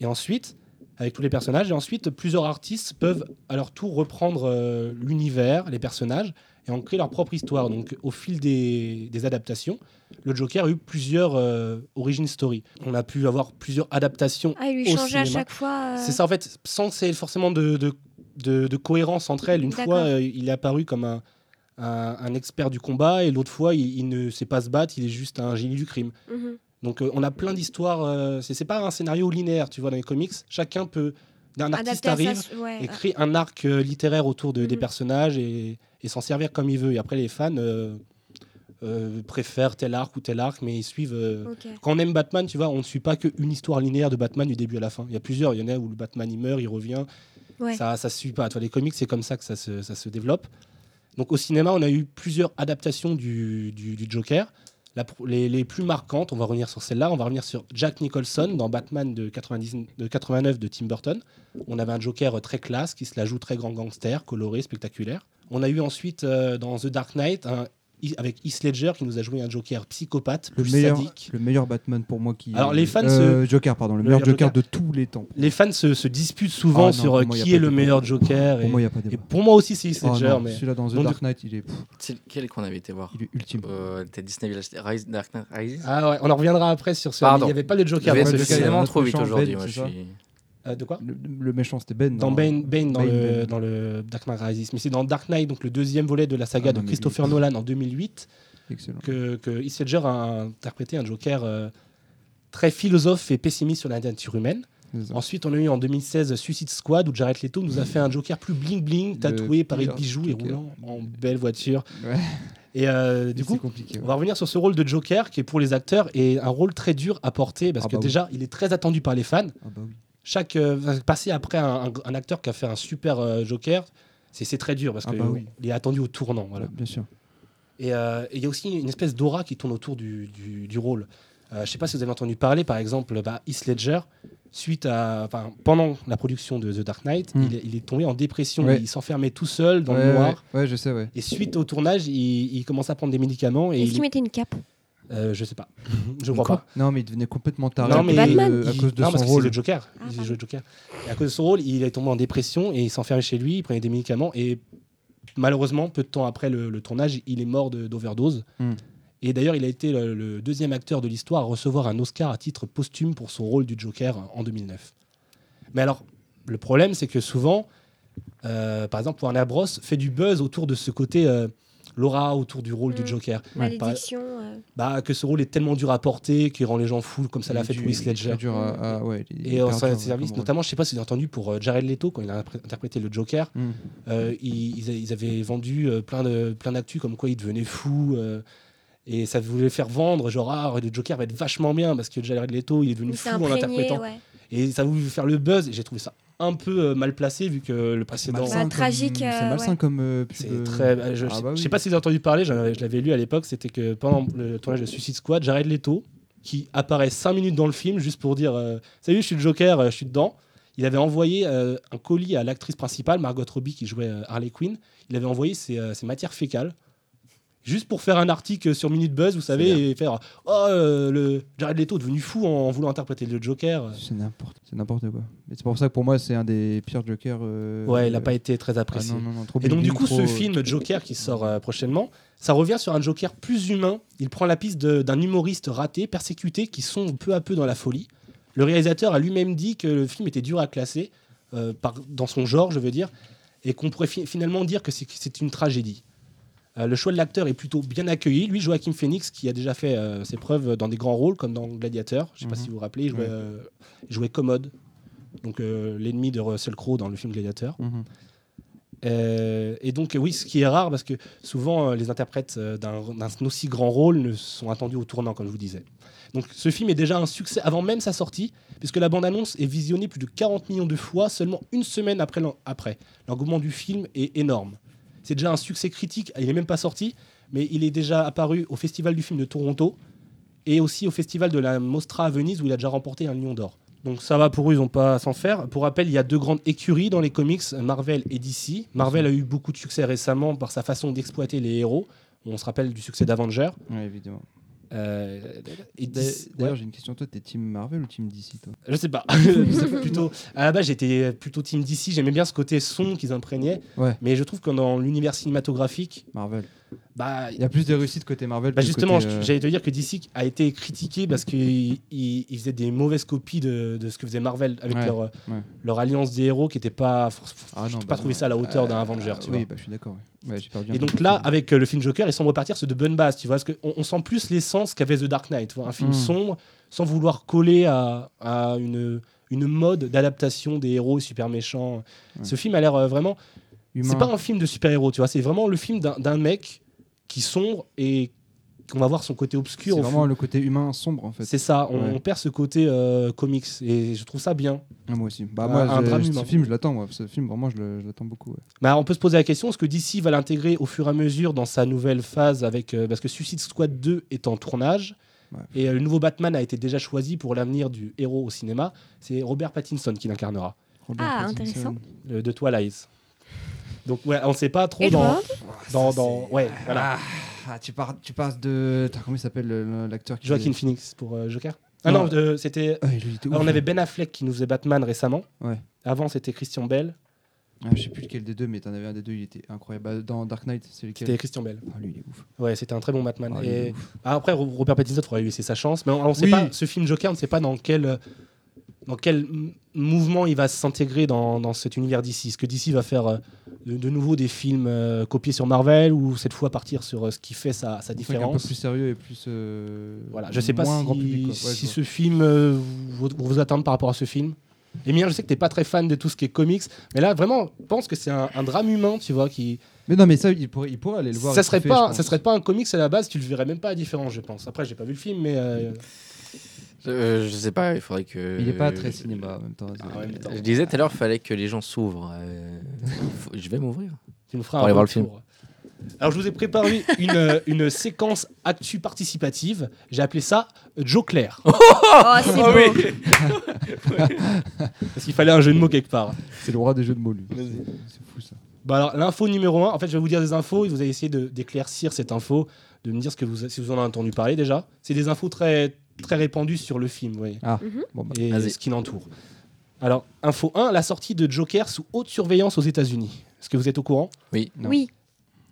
S3: Et ensuite, avec tous les personnages, et ensuite, plusieurs artistes peuvent à leur tour reprendre euh, l'univers, les personnages, et en créer leur propre histoire. Donc, au fil des, des adaptations, le Joker a eu plusieurs euh, origin story. On a pu avoir plusieurs adaptations.
S4: Ah, il lui changeait à chaque fois. euh,
S3: C'est ça, en fait, sans c'est forcément de, de, de- de cohérence entre elles. Une fois, euh, il est apparu comme un, un- un expert du combat, et l'autre fois, il, il ne sait pas se battre, il est juste un génie du crime.
S4: mhm.
S3: Donc, euh, on a plein d'histoires. euh, c'est c'est pas un scénario linéaire, tu vois, dans les comics. Chacun peut. Un artiste arrive
S4: sa- ouais,
S3: et crée un arc euh, littéraire autour de, des
S4: Mhm.
S3: personnages et, et s'en servir comme il veut. Et après, les fans euh, euh, préfèrent tel arc ou tel arc, mais ils suivent. euh. Quand on aime Batman, tu vois, on ne suit pas qu'une histoire linéaire de Batman du début à la fin. Il y a plusieurs. Il y en a où le Batman il meurt, il revient.
S4: Ouais.
S3: Ça, ça se suit pas. Tu vois, les comics, c'est comme ça que ça se, ça se développe. Donc au cinéma, on a eu plusieurs adaptations du, du- du Joker. Les, plus marquantes, on va revenir sur celle-là. On va revenir sur Jack Nicholson dans Batman de, 90 de 89 de Tim Burton. On avait un Joker euh, très classe qui se la joue très grand gangster, coloré, spectaculaire. On a eu ensuite euh, dans The Dark Knight un- avec Heath Ledger qui nous a joué un Joker psychopathe,
S5: Le
S3: plus
S5: meilleur,
S3: sadique.
S5: le meilleur Batman pour moi qui.
S3: Alors, les fans
S5: Euh, Joker, pardon, le,
S3: Le
S5: meilleur
S3: meilleur
S5: Joker,
S3: Joker.
S5: de tous les temps.
S3: Les fans se, se disputent souvent
S5: Ah non,
S3: sur euh,
S5: y
S3: qui est le
S5: débat.
S3: meilleur Joker.
S5: Pour
S3: et,
S5: moi, il n'y a pas de
S3: et pour moi aussi, c'est Heath
S5: Oh
S3: Ledger.
S5: non,
S3: mais
S5: Celui-là dans The Dark Knight, il est, pff,
S2: C'est lequel qu'on avait été voir
S5: il est ultime.
S2: euh, C'était Disney Village Rise, Dark Knight Rises
S3: Ah ouais, on en reviendra après sur ce.
S2: Pardon.
S3: Il n'y avait pas le Joker
S2: Je vais
S5: y
S2: trop vite aujourd'hui.
S5: Ben.
S3: Euh, de quoi
S5: Le, le méchant, c'était Ben.
S3: Dans Bane, Bane dans,
S5: Bane,
S3: le,
S5: Bane.
S3: dans le Dark Knight Rises. Mais c'est dans Dark Knight, donc le deuxième volet de la saga
S5: Ah
S3: de Christopher Nolan en 2008,
S5: Excellent.
S3: que, que Heath Ledger a interprété un Joker euh, très philosophe et pessimiste sur la nature humaine. Ensuite, on a eu en 2016 Suicide Squad où Jared Leto nous a fait un Joker plus bling bling, tatoué, paré de bijoux et roulant en belle voiture.
S5: Ouais.
S3: Et euh, du coup, on va revenir sur ce rôle de Joker qui est pour les acteurs et un rôle très dur à porter parce
S5: Ah
S3: que
S5: bah oui.
S3: déjà, il est très attendu par les fans.
S5: Ah bah oui.
S3: Chaque euh, passer après un, un- un acteur qui a fait un super euh, Joker, c'est très dur parce
S5: Ah
S3: qu'il
S5: bah oui.
S3: est attendu au tournant. Voilà.
S5: Bien sûr.
S3: Et euh, et il y a aussi une espèce d'aura qui tourne autour du, du- du rôle. Euh, je ne sais pas si vous avez entendu parler, par exemple, bah, Heath Ledger, suite à, pendant la production de The Dark Knight,
S5: Hmm.
S3: il, est- il est tombé en dépression.
S5: Ouais.
S3: Il s'enfermait tout seul dans
S5: ouais,
S3: le noir.
S5: Ouais, ouais, je sais, ouais.
S3: Et suite au tournage, il, il commençait à prendre des médicaments. Et
S4: Est-ce
S3: il,
S4: qu'il mettait une cape?
S3: Euh, je sais pas. je crois
S2: Quoi
S3: pas.
S5: Non, mais il devenait complètement taré.
S3: Non, mais
S4: Batman.
S5: euh, à cause de
S3: non,
S5: son
S3: parce que
S5: rôle.
S3: c'est le Joker.
S4: Ah,
S3: Il le Joker. Et à cause de son rôle, il est tombé en dépression et il s'enfermait chez lui, il prenait des médicaments et malheureusement, peu de temps après le, le tournage, il est mort d'overdose.
S5: Hmm.
S3: Et d'ailleurs, il a été le, le deuxième acteur de l'histoire à recevoir un Oscar à titre posthume pour son rôle du Joker en 2009. Mais alors, le problème, c'est que souvent, euh, par exemple, Warner Bros fait du buzz autour de ce côté euh, l'aura autour du rôle du
S4: Hmm.
S3: Joker.
S4: Malédiction. euh,
S3: Bah, que ce rôle est tellement dur à porter qu'il rend les gens fous, comme ça l'a fait
S5: très
S3: Ledger.
S5: dur à- à- ouais,
S3: Et sa
S5: dur,
S3: service, notamment, je sais pas si vous avez entendu pour euh, Jared Leto, quand il a interprété le Joker,
S5: Hmm.
S3: euh, ils, ils a- ils avaient vendu euh, plein de plein d'actu comme quoi il devenait fou. euh, et ça voulait faire vendre, genre, ah, le Joker va être vachement bien parce que Jared Leto, il est devenu
S4: il
S3: fou en
S4: imprégné,
S3: interprétant.
S4: ouais.
S3: Et ça voulait faire le buzz. Et j'ai trouvé ça un peu euh, mal placé vu que le précédent.
S5: malsain
S4: Bah, tragique,
S5: C'est
S4: euh,
S5: malsain
S4: ouais.
S5: comme euh,
S3: C'est
S5: euh,
S3: très. bah, Je, sais pas si vous avez entendu parler, je l'avais lu à l'époque, c'était que pendant le tournage de Suicide Squad, Jared Leto, qui apparaît 5 minutes dans le film juste pour dire euh, Salut, je suis le Joker, euh, je suis dedans. Il avait envoyé euh, un colis à l'actrice principale, Margot Robbie, qui jouait euh, Harley Quinn. Il avait envoyé ses, euh, ses matières fécales. Juste pour faire un article sur Minute Buzz, vous savez, et faire Oh, euh, le Jared Leto est devenu fou en voulant interpréter le Joker.
S5: C'est n'importe, c'est n'importe quoi. Et c'est pour ça que pour moi, c'est un des pires Jokers. euh,
S3: Ouais, il n'a pas été très
S5: ah
S3: apprécié.
S5: non, non, non, trop
S3: Et donc du coup, ce
S5: euh,
S3: film Joker qui sort euh, prochainement, ça revient sur un Joker plus humain. Il prend la piste de- d'un humoriste raté, persécuté, qui sombre peu à peu dans la folie. Le réalisateur a lui-même dit que le film était dur à classer, euh, par, dans son genre, je veux dire, et qu'on pourrait fi- finalement dire que c'est que c'est une tragédie. Euh, le choix de l'acteur est plutôt bien accueilli. Lui, Joaquin Phoenix, qui a déjà fait euh, ses preuves dans des grands rôles, comme dans Gladiator. Je ne sais pas
S5: Mhm.
S3: si vous vous rappelez, il jouait, euh, il jouait Commode, donc l'ennemi de Russell Crowe dans le film Gladiator.
S5: mhm.
S3: Et donc, oui, ce qui est rare, parce que souvent, les interprètes d'un aussi grand rôle ne sont attendus au tournant, comme je vous disais. Donc, ce film est déjà un succès avant même sa sortie, puisque la bande-annonce est visionnée plus de 40 millions de fois seulement une semaine après. L'engouement du film est énorme. C'est déjà un succès critique, il n'est même pas sorti, mais il est déjà apparu au Festival du film de Toronto et aussi au Festival de la Mostra à Venise, où il a déjà remporté un lion d'or. Donc ça va pour eux, ils n'ont pas à s'en faire. Pour rappel, il y a deux grandes écuries dans les comics, Marvel et DC. Marvel a eu beaucoup de succès récemment par sa façon d'exploiter les héros. On se rappelle du succès d'Avengers.
S5: Ouais, évidemment.
S3: Euh,
S5: D'ailleurs,
S3: ouais,
S5: j'ai une question. Toi, t'es Team Marvel ou Team DC, toi?
S3: Je sais pas. Je sais pas, plutôt, à la base, j'étais plutôt team DC. J'aimais bien ce côté son qu'ils imprégnaient.
S5: Ouais.
S3: Mais je trouve que dans l'univers cinématographique,
S5: Marvel.
S3: Bah,
S5: Il y a plus de réussite côté Marvel.
S3: Bah
S5: que
S3: justement,
S5: côté, euh,
S3: j'allais te dire que DC a été critiqué parce qu'il il, il faisait des mauvaises copies de, de ce que faisait Marvel avec
S5: Ouais,
S3: leur,
S5: ouais.
S3: leur alliance des héros qui n'était pas.
S5: Ah
S3: je
S5: non,
S3: n'ai
S5: bah
S3: pas trouvé ça à la hauteur d'un
S5: Euh,
S3: Avenger, tu
S5: oui,
S3: vois.
S5: bah, je suis d'accord. Ouais.
S3: Et donc là, avec euh, le film Joker, ils semblent repartir sur de bonnes bases, tu vois, parce qu'on on sent plus l'essence qu'avait The Dark Knight, tu vois, un film
S5: Mm.
S3: sombre, sans vouloir coller à, à une, une mode d'adaptation des héros super méchants. Ce film a l'air euh, vraiment c'est pas un film de super-héros, tu vois. C'est vraiment le film d'un mec qui sombre et qu'on va voir son côté obscur.
S5: C'est vraiment
S3: fond.
S5: le côté humain sombre en fait.
S3: C'est ça, on,
S5: Ouais.
S3: on perd ce côté euh, comics et je trouve ça bien.
S5: Ah, moi aussi. Bah,
S3: Un-
S5: moi,
S3: un
S5: je-
S3: drame
S5: ce film, je l'attends. Moi. Ce film, vraiment, je l'attends beaucoup. ouais.
S3: Bah, on peut se poser la question est-ce que DC va l'intégrer au fur et à mesure dans sa nouvelle phase avec euh, parce que Suicide Squad 2 est en tournage
S5: Ouais.
S3: et euh, le nouveau Batman a été déjà choisi pour l'avenir du héros au cinéma. C'est Robert Pattinson qui l'incarnera
S5: Robert
S4: Ah,
S5: Pattinson.
S4: intéressant.
S3: le- de Twilight. Donc ouais, on sait pas trop
S4: Edward
S3: dans dans, dans ouais voilà
S5: Ah, ah, tu, parles, tu parles de. Attends, comment il s'appelle le- l'acteur qui
S3: Joaquin Phoenix pour euh, Joker? Ah
S5: Non.
S3: non, euh, c'était
S5: Ah, ouf,
S3: on avait
S5: hein.
S3: Ben Affleck qui nous faisait Batman récemment.
S5: Ouais.
S3: Avant c'était Christian Bell.
S5: Ah, je sais plus lequel des deux, mais t'en avais un des deux, il était incroyable. Bah, dans Dark Knight, c'est lequel?
S3: C'était Christian Bell.
S5: Ah, lui, il est ouf.
S3: Ouais, c'était un très bon Batman.
S5: Ah,
S3: et. Ah, après, Ro- Robert Pattinson, il faudrait lui laisser sa chance. Mais on ne sait
S5: Oui.
S3: pas, ce film Joker, on ne sait pas dans quel, euh, dans quel mouvement il va s'intégrer dans, dans cet univers d'ici. Est-ce que DC va faire euh, de, de nouveau des films euh, copiés sur Marvel ou cette fois partir sur euh, ce qui fait sa, sa
S5: Un peu
S3: différence
S5: plus sérieux et plus. euh,
S3: Voilà, je sais pas si,
S5: grand public, quoi. Ouais,
S3: si ce film vous, vous attendez par rapport à ce film. Emilien, je sais que t'es pas très fan de tout ce qui est comics, mais là vraiment, je pense que c'est un, un drame humain, tu vois, qui
S5: Mais non, mais ça, il pourrait, il pourrait aller le voir.
S3: ça serait pas, ça serait pas un comics à la base, tu le verrais même pas à différence, je pense. Après, j'ai pas vu le film, mais euh,
S2: je sais pas, il faudrait que.
S5: Il est pas très cinéma en même temps.
S3: Ah.
S2: Je disais tout à l'heure, il fallait que les gens s'ouvrent. euh, faut- Je vais m'ouvrir.
S3: Tu nous feras
S2: Pour
S3: un
S2: aller voir le.
S3: Alors, je vous ai préparé une, une séquence actu participative. J'ai appelé ça Joe Claire.
S4: Oh, c'est beau.
S3: Parce qu'il fallait un jeu de mots quelque part.
S5: C'est le roi des jeux de mots, lui.
S3: Vas-y.
S5: C'est fou ça.
S3: Bah alors, l'info numéro 1, en fait, je vais vous dire des infos et vous allez essayer de- d'éclaircir cette info, de me dire ce que vous, si vous en avez entendu parler déjà. C'est des infos très, très répandues sur le film, vous voyez,
S5: Bon, bah,
S3: et ce qui l'entoure. Alors, info 1, la sortie de Joker sous haute surveillance aux États-Unis. Est-ce que vous êtes au courant?
S2: Oui,
S5: Non.
S4: Oui,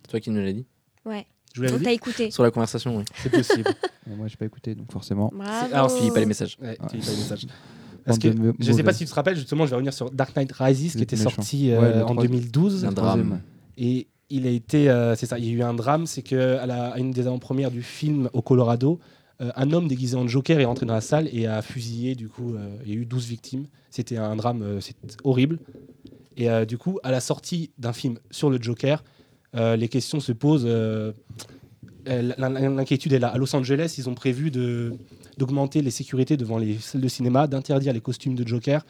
S2: c'est toi qui nous l'as dit.
S4: ouais.
S3: Je vous l'avais
S4: écouté.
S2: Sur la conversation, oui.
S3: C'est possible.
S5: bon, moi, j'ai pas écouté, donc forcément.
S4: Bravo.
S3: alors,
S2: Tu lis pas les messages.
S3: Ouais,
S5: Ouais.
S3: tu lis pas les messages. Parce que je sais pas si tu te rappelles, justement, je vais revenir sur Dark Knight Rises qui était
S5: méchant.
S3: sorti euh, en
S5: troisième.
S3: 2012.
S2: Un drame.
S3: Et il a été, euh, c'est ça, il y a eu un drame, c'est que à, la- à une des avant-premières du film au Colorado, un homme déguisé en Joker est rentré dans la salle et a fusillé. Du coup, euh, il y a eu 12 victimes. C'était un drame, euh, horrible. Et euh, du coup, à la sortie d'un film sur le Joker, euh, les questions se posent. euh, euh, l'in- l'in- L'inquiétude est là. À Los Angeles, ils ont prévu d'augmenter les sécurités devant les salles de cinéma, d'interdire les costumes de Joker.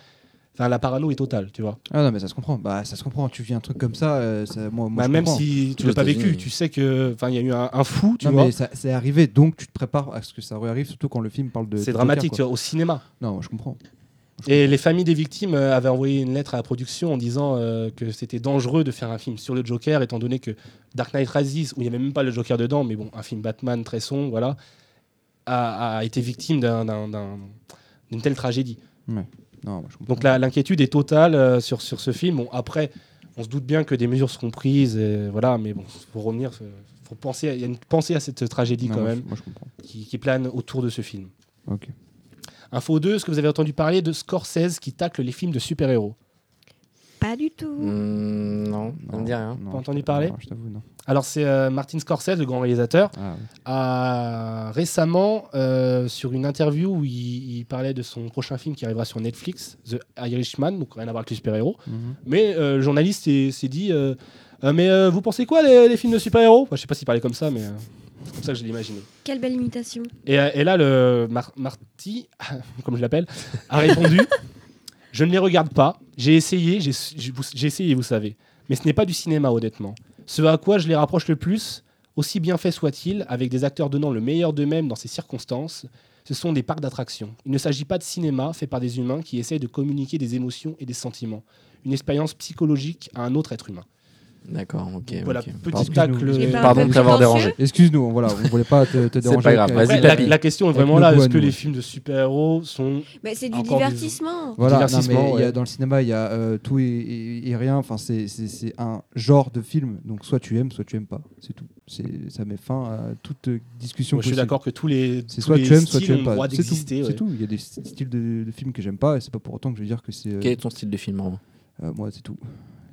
S3: Enfin, la parano est totale, tu vois.
S5: Ah non, mais ça se comprend. Bah, ça se comprend. Tu vis un truc comme ça, euh, ça- moi, moi
S3: Bah,
S5: je
S3: même
S5: comprends.
S3: si tu l'as pas vécu, tu sais que, enfin, il y a eu un, un fou, tu
S5: non,
S3: vois.
S5: mais ça- c'est arrivé, donc tu te prépares à ce que ça réarrive, surtout quand le film parle de.
S3: C'est dramatique, tu vois, au cinéma.
S5: Non, moi, je comprends.
S3: Et les familles des victimes euh, avaient envoyé une lettre à la production en disant euh, que c'était dangereux de faire un film sur le Joker, étant donné que Dark Knight Rises, où il n'y avait même pas le Joker dedans, mais bon, un film Batman très sombre, voilà, a, a été victime d'un- d'un- d'un- d'une telle tragédie.
S5: Non.
S3: Donc la- l'inquiétude est totale euh, sur, sur ce film. Bon, après, on se doute bien que des mesures seront prises, et voilà, mais bon, faut revenir, faut, penser, à- il y a une pensée à cette tragédie
S5: Non,
S3: quand même
S5: Moi, je
S3: qui, qui plane autour de ce film.
S5: Ok.
S3: Info 2, est-ce que vous avez entendu parler de Scorsese qui tacle les films de super-héros?
S4: Pas du tout.
S2: Hmm, non, ça me dit rien.
S5: non,
S3: Pas entendu parler
S5: non, Je t'avoue, non.
S3: Alors c'est euh, Martin Scorsese, le grand réalisateur,
S5: Ah,
S3: a récemment, euh, sur une interview où il, il parlait de son prochain film qui arrivera sur Netflix, The Irishman, donc rien à voir avec les super-héros,
S5: Mhm.
S3: mais euh, le journaliste s'est s'est dit, euh, Euh, mais euh, vous pensez quoi les, les films de super-héros? Enfin, Je sais pas s'il parlait comme ça, mais euh, c'est comme ça que je l'ai imaginé.
S4: Quelle belle imitation.
S3: Et, et là, le Mar- Marty, comme je l'appelle, a répondu Je ne les regarde pas. J'ai essayé, j'ai essayé, vous savez. Mais ce n'est pas du cinéma, honnêtement. Ce à quoi je les rapproche le plus, aussi bien fait soit-il, avec des acteurs donnant le meilleur d'eux-mêmes dans ces circonstances, ce sont des parcs d'attractions. Il ne s'agit pas de cinéma fait par des humains qui essayent de communiquer des émotions et des sentiments. Une expérience psychologique à un autre être humain.
S2: D'accord, ok.
S3: voilà,
S2: ok.
S3: petit
S2: Pardon.
S3: tacle.
S4: Un
S2: Pardon de t'avoir dérangé.
S5: Excuse-nous, voilà, on voulait pas te, te
S2: C'est
S5: déranger.
S2: pas grave,
S3: Après, la, question est vraiment là est-ce que
S5: nous.
S3: les films de super-héros sont
S4: Mais c'est du divertissement.
S5: Voilà, non,
S3: Divertissement,
S5: mais y a,
S3: ouais.
S5: dans le cinéma, il y a euh, tout et, et- et rien. Enfin, c'est- un genre de film. Donc, soit tu aimes, soit tu aimes pas. C'est tout. C'est- Ça met fin à toute euh, discussion
S3: Moi, je suis d'accord que tous les,
S5: C'est
S3: tous
S5: soit
S3: les
S5: tu aimes, soit
S3: styles
S5: tu
S3: ont
S5: aimes
S3: le
S5: pas.
S3: droit
S5: C'est tout.
S3: d'exister.
S5: C'est
S3: ouais.
S5: tout. Il y a des styles de, de films que j'aime pas et c'est pas pour autant que je vais dire que c'est. euh,
S2: Quel est ton style de film, Romain?
S5: euh, moi, c'est tout.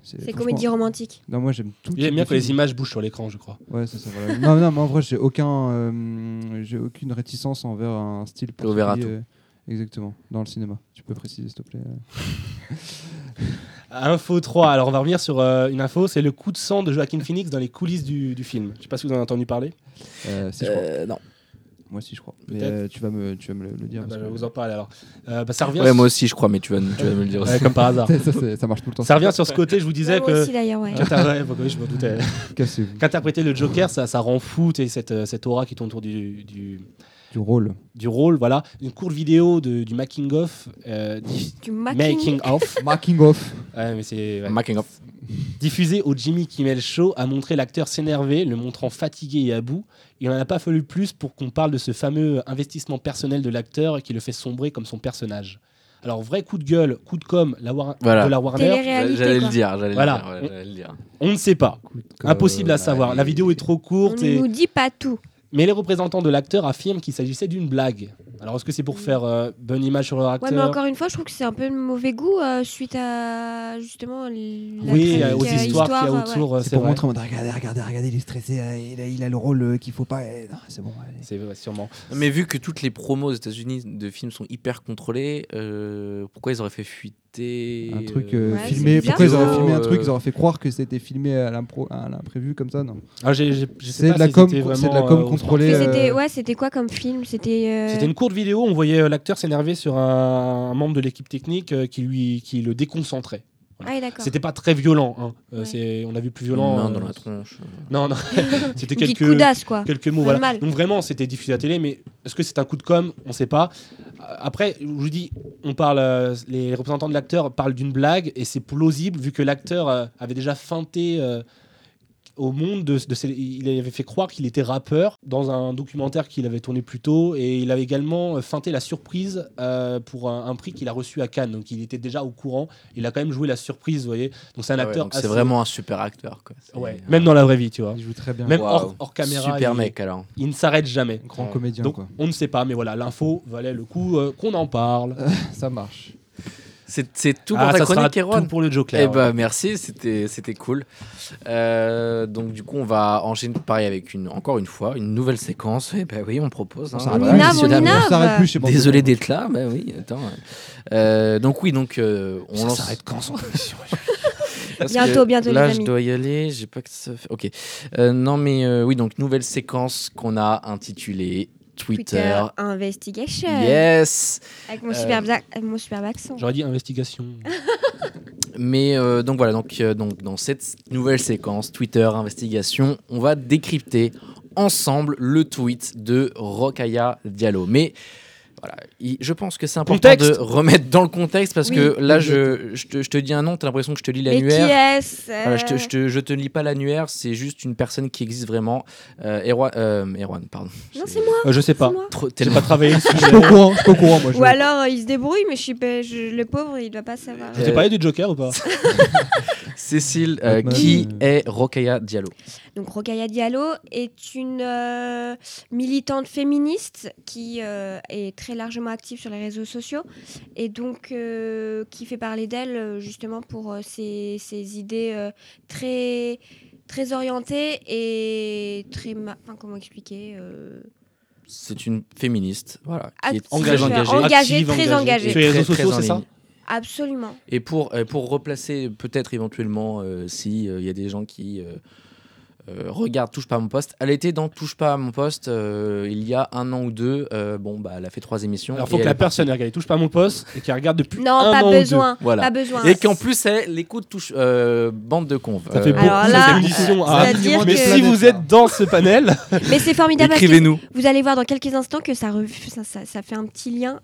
S4: C'est
S5: franchement-
S4: comédie romantique.
S5: Non, moi j'aime tout.
S3: Il aime bien que les images bougent sur l'écran, je crois.
S5: Ouais, c'est ça. Voilà. non, non, mais en vrai, j'ai aucun, euh, j'ai aucune réticence envers un style.
S2: ouvert à
S5: euh, exactement. Dans le cinéma. Tu peux préciser, s'il te plaît. euh.
S3: Info 3. Alors, on va revenir sur euh, une info. C'est le coup de sang de Joaquin Phoenix dans les coulisses du, du film. Je sais pas si vous en avez entendu parler.
S5: Euh, si, je crois.
S2: Euh, non.
S5: Moi aussi, je crois. Mais euh, tu vas me, tu vas me le, le dire.
S3: Ah bah, je vais vous en parler alors. Euh, bah, ça revient.
S2: Ouais,
S3: sur-
S2: moi aussi, je crois, mais tu vas, tu vas me le dire aussi.
S3: Ouais, comme par hasard.
S5: ça, marche tout le temps.
S3: Ça revient sur ce côté. Je vous disais
S4: Ouais, moi
S3: que.
S4: aussi d'ailleurs, ouais.
S3: Oui, je me doutais. Qu'interpréter le Joker, ça, ça rend fou, cette, euh, cette aura qui tourne autour du, du,
S5: Du rôle.
S3: du rôle. Voilà. Une courte vidéo de, du making of. euh,
S4: Du making.
S3: making of.
S5: Making off.
S3: Ouais, mais c'est. ouais.
S2: Making of.
S3: Diffusé au Jimmy Kimmel Show, a montré l'acteur s'énerver, le montrant fatigué et à bout. Il n'en a pas fallu plus pour qu'on parle de ce fameux investissement personnel de l'acteur qui le fait sombrer comme son personnage. Alors, vrai coup de gueule, coup de com la War-
S2: Voilà.
S3: de la Warner,
S2: J'allais le dire, j'allais
S3: Voilà.
S2: le dire. ouais, j'allais le dire.
S3: on ne sait pas. Impossible à savoir. La vidéo est trop
S4: On
S3: courte,
S4: ne
S3: et...
S4: nous dit pas tout.
S3: Mais les représentants de l'acteur affirment qu'il s'agissait d'une blague. Alors, est-ce que c'est pour faire euh, bonne image sur leur
S4: Ouais,
S3: acteur
S4: mais encore une fois, je trouve que c'est un peu de mauvais goût euh, suite à justement la
S3: Oui, euh, aux
S4: euh,
S3: histoires qu'il y a
S4: ouais.
S3: autour, euh,
S5: C'est pour
S3: vrai.
S5: montrer, regardez, regardez, regardez, il est stressé, il a, il a le rôle euh, qu'il faut pas. euh, C'est bon.
S3: C'est ouais, sûrement.
S2: Mais vu que toutes les promos aux États-Unis de films sont hyper contrôlées, euh, pourquoi ils auraient fait
S5: Un truc euh,
S4: Ouais,
S5: filmé. Pourquoi ils auraient filmé un truc Ils auraient fait croire que c'était filmé à l'impro- à l'imprévu comme ça, non?
S3: Ah,
S5: C'est de la
S3: si
S5: com,
S3: c'était
S5: c'est de
S3: vraiment,
S5: la com
S3: euh,
S5: contrôlée.
S4: C'était
S5: euh,
S4: ouais, c'était quoi comme film? C'était euh,
S3: C'était une courte vidéo, on voyait l'acteur s'énerver sur un, un membre de l'équipe technique qui, lui, qui le déconcentrait.
S4: Ah.
S3: C'était pas très violent, hein. Euh,
S4: Ouais.
S3: on a vu plus
S2: Une
S3: violent.
S2: main
S3: euh,
S2: dans la tronche.
S3: Non, non, c'était
S4: Une
S3: quelques,
S4: quoi.
S3: quelques mots. Voilà.
S4: mal.
S3: Donc vraiment, c'était diffusé à la télé, mais est-ce que c'est un coup de com? On sait pas. Euh, Après, je vous dis, on parle, euh, les représentants de l'acteur parlent d'une blague et c'est plausible vu que l'acteur euh, avait déjà feinté. Euh, au monde de, de ses- il avait fait croire qu'il était rappeur dans un documentaire qu'il avait tourné plus tôt et il avait également euh, feinté la surprise euh, pour un, un prix qu'il a reçu à Cannes donc il était déjà au courant il a quand même joué la surprise vous voyez donc c'est un
S2: Ah ouais,
S3: acteur
S2: c'est
S3: assez-
S2: vraiment un super acteur. Quoi.
S3: Ouais, même dans la vraie vie tu vois
S5: Il joue très bien.
S3: même
S2: Waouh.
S3: hors, hors caméra
S2: Super
S3: il,
S2: mec alors.
S3: il ne s'arrête jamais
S5: Grand
S2: Ouais.
S5: comédien,
S3: donc
S5: quoi.
S3: on ne sait pas mais voilà l'info valait le coup euh, qu'on en parle
S5: Ça marche.
S2: C'est c'est tout
S3: Ah,
S2: pour ta
S3: ça sera
S2: chronique, Erwan
S3: tout pour le Joker
S2: Eh
S3: ouais.
S2: bah merci, c'était c'était cool. Euh, donc du coup on va enchaîner pareil avec une encore une fois une nouvelle séquence. Et bah oui on propose. hein,
S4: On. On
S5: s'arrête plus chez
S2: Désolé d'être là, bah oui, attends. Euh, donc oui, donc euh, on
S3: ça
S2: lance.
S3: s'arrête quand son
S2: Parce
S4: Bientôt, bientôt,
S2: Là,
S4: les
S2: je
S4: amis.
S2: dois y aller. J'ai pas que ça. fait- Ok. Euh, non, mais euh, oui, donc nouvelle séquence qu'on a intitulée Twitter.
S4: Twitter Investigation.
S2: Yes.
S4: Avec mon
S2: Euh,
S4: superbe ac- avec mon superbe accent.
S3: j'aurais dit investigation
S2: Mais euh, donc voilà, donc, euh, donc dans cette nouvelle séquence Twitter investigation, on va décrypter ensemble le tweet de Rokaya Diallo. Mais voilà, je pense que c'est important
S3: Contexte.
S2: de remettre dans le contexte parce
S4: Oui,
S2: que là, je, je, te, je te dis un nom, t'as l'impression que je te lis l'annuaire.
S4: est-ce
S2: Voilà, je, te,
S4: euh,
S2: je, te, je te lis pas l'annuaire, c'est juste une personne qui existe vraiment. Euh, Erwan, euh, Erwan, pardon.
S4: Non, c'est moi.
S3: Euh, je sais pas
S2: tellement-
S3: pas travaillé le
S5: Je suis pas au courant, je suis pas au courant, moi. je-
S4: Ou alors euh, il se débrouille, mais je suis pas- je- le pauvre, il doit pas savoir.
S3: je t'ai parlé du Joker ou pas
S2: Cécile, euh,
S5: Batman.
S2: qui est Rokaya Diallo
S4: Donc Rokaya Diallo est une euh, militante féministe qui euh, est très largement active sur les réseaux sociaux et donc euh, qui fait parler d'elle euh, justement pour euh, ses, ses idées euh, très très orientées et très ma- enfin, comment expliquer euh,
S2: C'est une féministe, voilà, qui est très engagée.
S4: engagée,
S3: Active,
S4: très engagée.
S3: sur les réseaux
S2: Très, très
S3: sociaux c'est ça
S4: absolument.
S2: Et pour, pour replacer peut-être éventuellement euh, si il y a des gens qui euh, regardent Touche pas à mon poste, elle était dans Touche pas à mon poste euh, il y a un an ou deux. Euh, bon, bah, elle a fait trois émissions.
S3: alors faut que la personne regarde touche pas à mon poste et qu'elle regarde depuis
S4: Non,
S3: un
S4: pas
S3: an ou deux.
S4: besoin,
S2: Voilà.
S4: pas besoin.
S2: Et qu'en plus, elle écoute touche, euh, bande de conf.
S3: ça fait beaucoup
S4: Alors là,
S3: cette émission
S4: euh,
S3: à-
S4: c'est-à-dire
S3: mais si vous êtes dans ce panel
S4: Mais c'est formidable
S2: Écrivez-nous.
S4: Vous allez voir dans quelques instants que ça, ref- ça, ça- ça fait un petit lien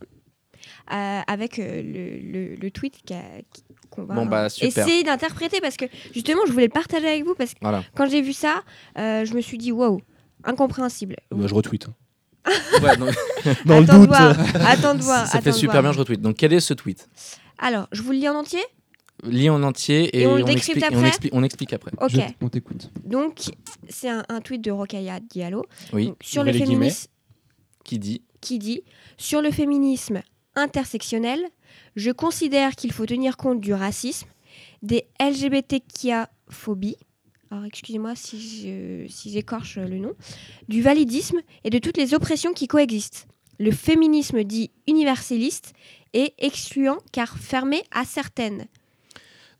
S4: euh, avec euh, le, le- le tweet qu'a- qu'on va
S2: Bon, bah,
S4: essayer d'interpréter parce que justement, je voulais le partager avec vous parce que
S2: Voilà.
S4: quand j'ai vu ça, euh, je me suis dit waouh, incompréhensible.
S3: Bah, je retweet
S2: Ouais, donc,
S3: dans le
S4: Attends
S3: doute
S4: de voir, attends de voir.
S2: ça fait
S4: attends
S2: super
S4: voir.
S2: bien, je retweet. Donc, quel est ce tweet?
S4: Alors, je vous le lis en entier?
S2: Lis en entier et,
S4: Et on le
S2: on,
S4: décrypte
S2: explique, et on,
S4: après?
S2: explique, on explique après.
S4: Ok.
S5: Je- On t'écoute.
S4: Donc, c'est un, un tweet de Rokaya Diallo
S2: Oui,
S4: Donc, sur le féminisme
S2: qui dit?
S4: Qui dit Sur le féminisme intersectionnel, je considère qu'il faut tenir compte du racisme, des LGBTQIA-phobies, alors excusez-moi si si j'écorche le nom, du validisme et de toutes les oppressions qui coexistent. Le féminisme dit universaliste et excluant car fermé à certaines.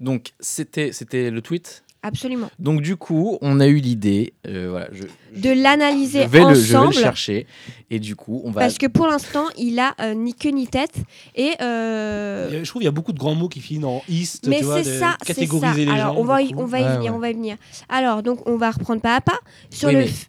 S2: Donc, c'était le tweet.
S4: Absolument.
S2: Donc, du coup, on a eu l'idée. euh, voilà, je,
S4: De l'analyser
S2: vais, le, je vais le
S4: ensemble.
S2: chercher. Et du coup, on va.
S4: Parce que pour l'instant, il a euh, ni queue ni tête. Et euh,
S3: Je trouve qu'il y a beaucoup de grands mots qui finissent en ist,
S4: Mais c'est ça, c'est ça.
S3: catégoriser les
S4: Alors
S3: gens.
S4: on va y, on va y
S5: Ouais,
S4: venir,
S5: ouais.
S4: on va y venir. Alors donc on va reprendre pas à pas sur
S2: Oui,
S4: le
S2: mais
S4: f-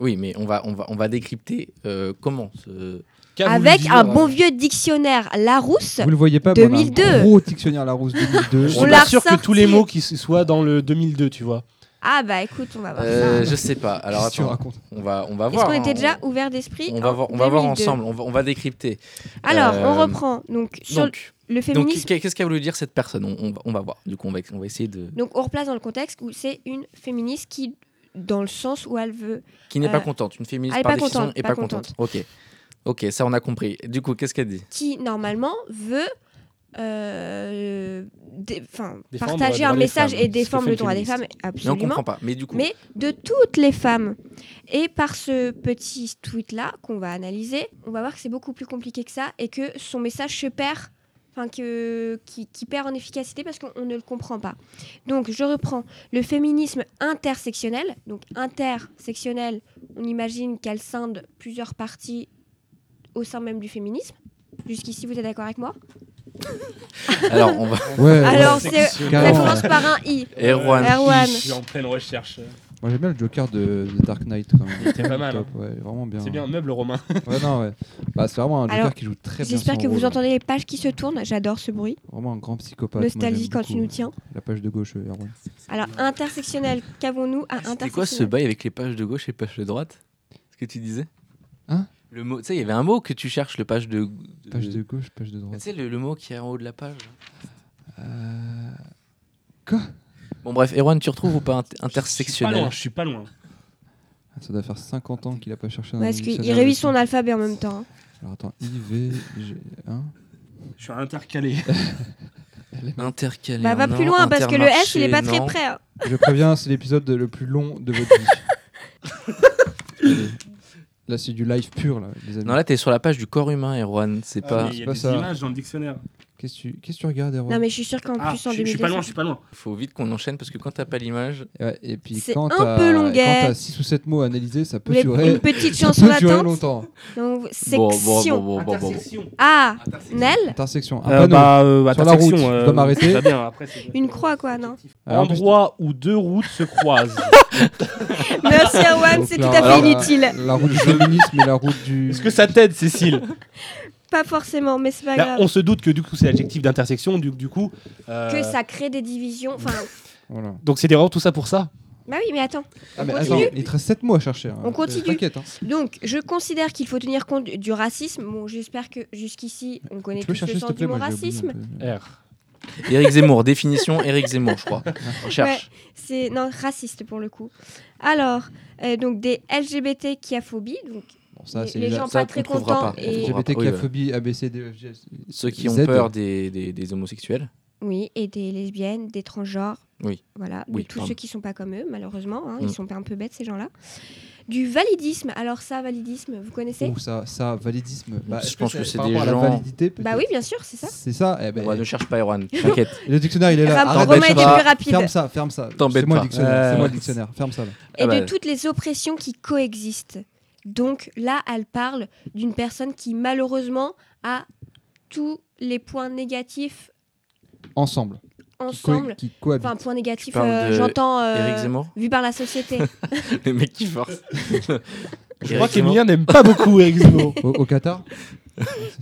S2: Oui, mais on va, on va, on va décrypter euh, comment. Ce...
S4: Avec
S3: dire,
S4: un
S3: euh,
S4: bon vieux dictionnaire Larousse.
S5: Vous le voyez pas, mais on a un
S4: 2002.
S5: gros dictionnaire Larousse 2002.
S3: Je
S4: On l'a
S3: sûr que tous les mots qui soient dans le 2002, tu vois.
S4: Ah bah écoute, on va voir
S2: Euh,
S4: ça.
S2: je sais pas. Alors
S5: que tu
S2: attends,
S5: racontes?
S2: On va, on va
S4: Est-ce
S2: voir.
S4: qu'on
S2: hein,
S4: était déjà
S2: on-
S4: ouvert d'esprit
S2: On va voir, on va voir
S4: 2002.
S2: ensemble. On va, on va décrypter.
S4: Alors
S2: Euh,
S4: on reprend donc sur
S2: Donc,
S4: le
S2: donc
S4: féminisme.
S2: qu'est- qu'est-ce qu'a voulu dire cette personne? On, on va, on va voir. Du coup, on va, on va essayer de.
S4: Donc on replace dans le contexte où c'est une féministe qui, dans le sens où elle veut,
S2: Qui n'est
S4: euh,
S2: pas contente. Une féministe par
S4: pas
S2: définition
S4: contente,
S2: est
S4: pas
S2: pas contente. Ok. Ok, ça on a compris. Du coup, qu'est-ce qu'elle dit?
S4: Qui normalement veut euh, dé- partager un message
S3: femmes,
S4: et défendre le droit des femmes,
S2: Mais on
S4: absolument.
S2: comprend pas. Mais du coup,
S4: mais de toutes les femmes. Et par ce petit tweet-là qu'on va analyser, on va voir que c'est beaucoup plus compliqué que ça et que son message se perd, enfin que, qui, qui perd en efficacité parce qu'on on ne le comprend pas. Donc je reprends le féminisme intersectionnel. Donc intersectionnel, on imagine qu'elle scinde plusieurs parties au sein même du féminisme. Jusqu'ici, vous êtes d'accord avec moi
S2: alors on va.
S5: Ouais,
S4: Alors,
S5: ouais.
S4: c'est- Ça commence
S5: ouais.
S4: par un i.
S2: Erwan.
S4: Erwan.
S3: Je suis en pleine recherche.
S5: Moi j'aime bien le Joker de, de Dark Knight quand même.
S3: était pas mal,
S5: Top, ouais, vraiment bien.
S3: C'est bien, meuble romain.
S5: Ouais, non, ouais. Bah, c'est vraiment un Joker
S4: Alors,
S5: qui joue très bien.
S4: J'espère que vous entendez les pages qui se tournent. J'adore ce bruit.
S5: Vraiment un grand psychopathe.
S4: Nostalgie quand tu nous tiens.
S5: La page de gauche, euh, Erwan.
S4: Alors, intersectionnel, qu'avons-nous à
S2: C'était quoi ce
S4: intersectionnel
S2: bail avec les pages de gauche et pages de droite? Ce que tu disais?
S5: Hein?
S2: Le mot. Tu sais, il y avait un mot que tu cherches, le page de.
S5: Page de gauche, page de
S2: Tu
S5: droite.
S2: sais, le, le mot qui est en haut de la page.
S5: Euh, Quoi?
S2: Bon, bref, Erwan, tu retrouves ou pas int-
S3: Je suis pas
S2: intersectionnel
S3: loin, je suis pas loin.
S5: Ça doit faire 50 ans qu'il a pas cherché dans
S4: Parce
S5: un
S4: qu'il révise
S5: de-
S4: son alphabet en même temps. hein.
S5: Alors attends, I, V, G, hein
S3: Je suis intercalé.
S2: Intercalé.
S4: Bah, va plus loin parce que le S, il est pas très près. hein.
S5: Je préviens, c'est l'épisode de- le plus long de votre vie. Là, c'est du live pur, là, les amis.
S2: Non, là, t'es sur la page du corps humain, Erwan. C'est
S3: Ah,
S2: pas.
S3: mais il y a
S5: pas
S3: des
S5: ça.
S3: images dans le dictionnaire.
S5: Qu'est-ce que tu, qu'est-ce que tu regardes, Erwan?
S4: Non, mais je suis sûre qu'en
S3: Ah,
S4: plus, en
S3: je, je
S4: 2002.
S3: suis pas loin, je suis pas loin.
S2: Faut vite qu'on enchaîne parce que quand t'as pas l'image.
S5: Ouais, Et puis
S4: C'est
S5: quand
S4: un
S5: t'as
S4: peu
S5: quand
S4: longuet.
S5: t'as 6 ou 7 mots à analyser, ça
S4: Vous
S5: peut
S4: voulez
S5: durer,
S4: une petite
S5: ça
S4: chanson
S5: peut durer longtemps.
S4: Donc,
S2: Bon, bon,
S4: section.
S2: bon, bon, bon, bon, bon.
S3: Intersection.
S4: Ah, Nel?
S5: Intersection. Un
S3: Euh,
S5: panneau.
S3: bah, euh,
S5: Sur la route,
S3: intersection,
S5: je
S3: euh,
S5: dois m'arrêter.
S3: ça va bien, après, c'est-
S4: Une croix, quoi, non?
S5: Alors,
S3: Endroit où deux routes se croisent.
S4: Merci, Erwan, c'est tout à fait inutile.
S5: La route du féminisme et la route du.
S3: Est-ce que ça t'aide, Cécile?
S4: Pas forcément, mais c'est pas
S3: Là,
S4: grave.
S3: On se doute que du coup, c'est l'adjectif d'intersection. Du, du coup, euh,
S4: Que ça crée des divisions. Enfin,
S5: Voilà.
S3: Donc c'est des vraiment tout ça pour ça?
S4: bah oui, mais attends.
S5: Ah, mais
S4: continue
S5: attends, il te reste 7 mots à chercher. hein.
S4: On continue.
S5: T'inquiète. Hein.
S4: Donc, je considère qu'il faut tenir compte du racisme. Bon, j'espère que jusqu'ici, on connaît
S5: Tu peux
S4: tous le sens
S5: plaît
S4: du mot
S5: moi, j'ai oublié
S4: racisme.
S5: un peu.
S3: R.
S2: Éric Zemmour, définition Éric Zemmour, je crois. On cherche.
S4: C'est non raciste pour le coup. Alors, euh, donc des LGBT qui a phobie, donc
S5: Bon, ça,
S4: les,
S5: c'est
S4: les gens
S2: ça,
S4: pas très contents
S2: pas.
S4: et
S2: On trouvera.
S5: LGBT
S2: Oui,
S5: qui a
S2: ouais.
S5: phobie, ABC, DFG.
S2: Ceux qui ont peur des, des, des homosexuels.
S4: oui et des lesbiennes, des transgenres.
S2: Oui.
S4: Voilà,
S2: Oui,
S4: de tous
S2: pardon.
S4: ceux qui sont pas comme eux malheureusement, hein,
S2: Mm.
S4: ils sont un peu bêtes ces gens-là. Du validisme. Alors ça, validisme, vous connaissez
S5: Ou ça, ça, validisme. Bah,
S2: Je
S5: est-ce
S2: pense que c'est des gens-
S5: la validité, peut-être
S4: Bah oui, bien sûr, c'est ça.
S5: C'est ça. eh ben,
S2: Ouais, ne cherche pas Erwan, t'inquiète.
S5: Le dictionnaire, il est là. Arrête
S4: Romain était plus rapide.
S5: Ferme ça, ferme ça.
S2: T'embête
S5: C'est moi le dictionnaire.
S3: Euh,
S5: C'est moi le dictionnaire. Ferme ça. là.
S4: Et
S2: Ah bah.
S4: de toutes les oppressions qui coexistent. Donc là, elle parle d'une personne qui malheureusement a tous les points négatifs
S5: Ensemble. Qui co-
S4: ensemble.
S5: Qui.
S4: Enfin, point négatif, euh, j'entends euh,
S2: Éric Zemmour
S4: vu par la société.
S2: Le mec qui force.
S3: Je crois qu'Emilien n'aime pas beaucoup Eric Zemmour.
S5: Au, au Qatar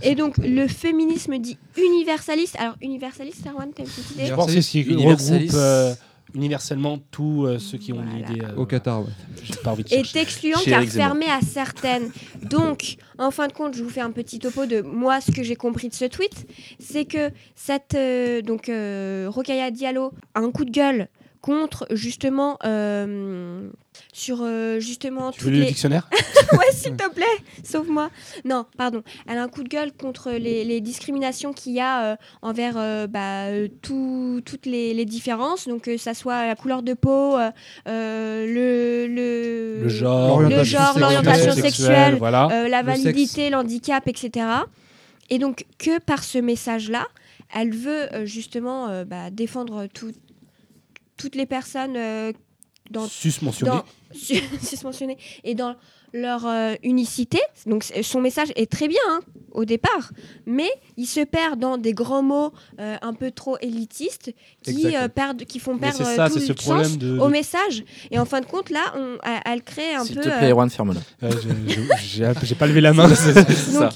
S4: Et donc, le féminisme dit universaliste. Alors, universaliste, Erwan, t'as une petite idée
S3: Je pense que c'est qui regroupe
S2: Universaliste.
S3: euh, universellement tous euh, ceux qui ont
S4: Voilà.
S3: l'idée. euh,
S5: Au Qatar, ouais.
S3: J'ai pas envie de
S4: est excluant car fermé à certaines. Donc, en fin de compte, je vous fais un petit topo de moi ce que j'ai compris de ce tweet, c'est que cette euh, donc euh, Rokhaya Diallo a un coup de gueule contre justement euh, sur euh, justement
S3: Tu veux
S4: toutes
S3: le
S4: les
S3: dictionnaire
S4: ouais s'il te plaît sauve-moi non pardon elle a un coup de gueule contre les, les discriminations qu'il y a euh, envers bah, tout- toutes les, les différences donc que ça soit la couleur de peau le, le
S3: Le genre,
S4: le genre, l'orientation sexuelle,
S3: voilà.
S4: la validité, l'handicap, etc. Et donc que par ce message-là, elle veut justement bah, défendre tout- toutes les personnes euh, dans
S3: Sus mentionné.
S4: dans susmentionnées et dans leur euh, unicité. Donc son message est très bien hein, au départ, mais il se perd dans des grands mots euh, un peu trop élitistes qui, euh, perdent, qui font perdre
S3: ça,
S4: tout le sens
S3: de.
S4: au message. Et en fin de compte, là, on, elle, crée un
S2: S'il
S4: peu
S2: te
S4: euh,
S2: plaît, Erwan, ferme-la.
S3: J'ai- pas levé la main.
S2: C'est ça.
S4: donc,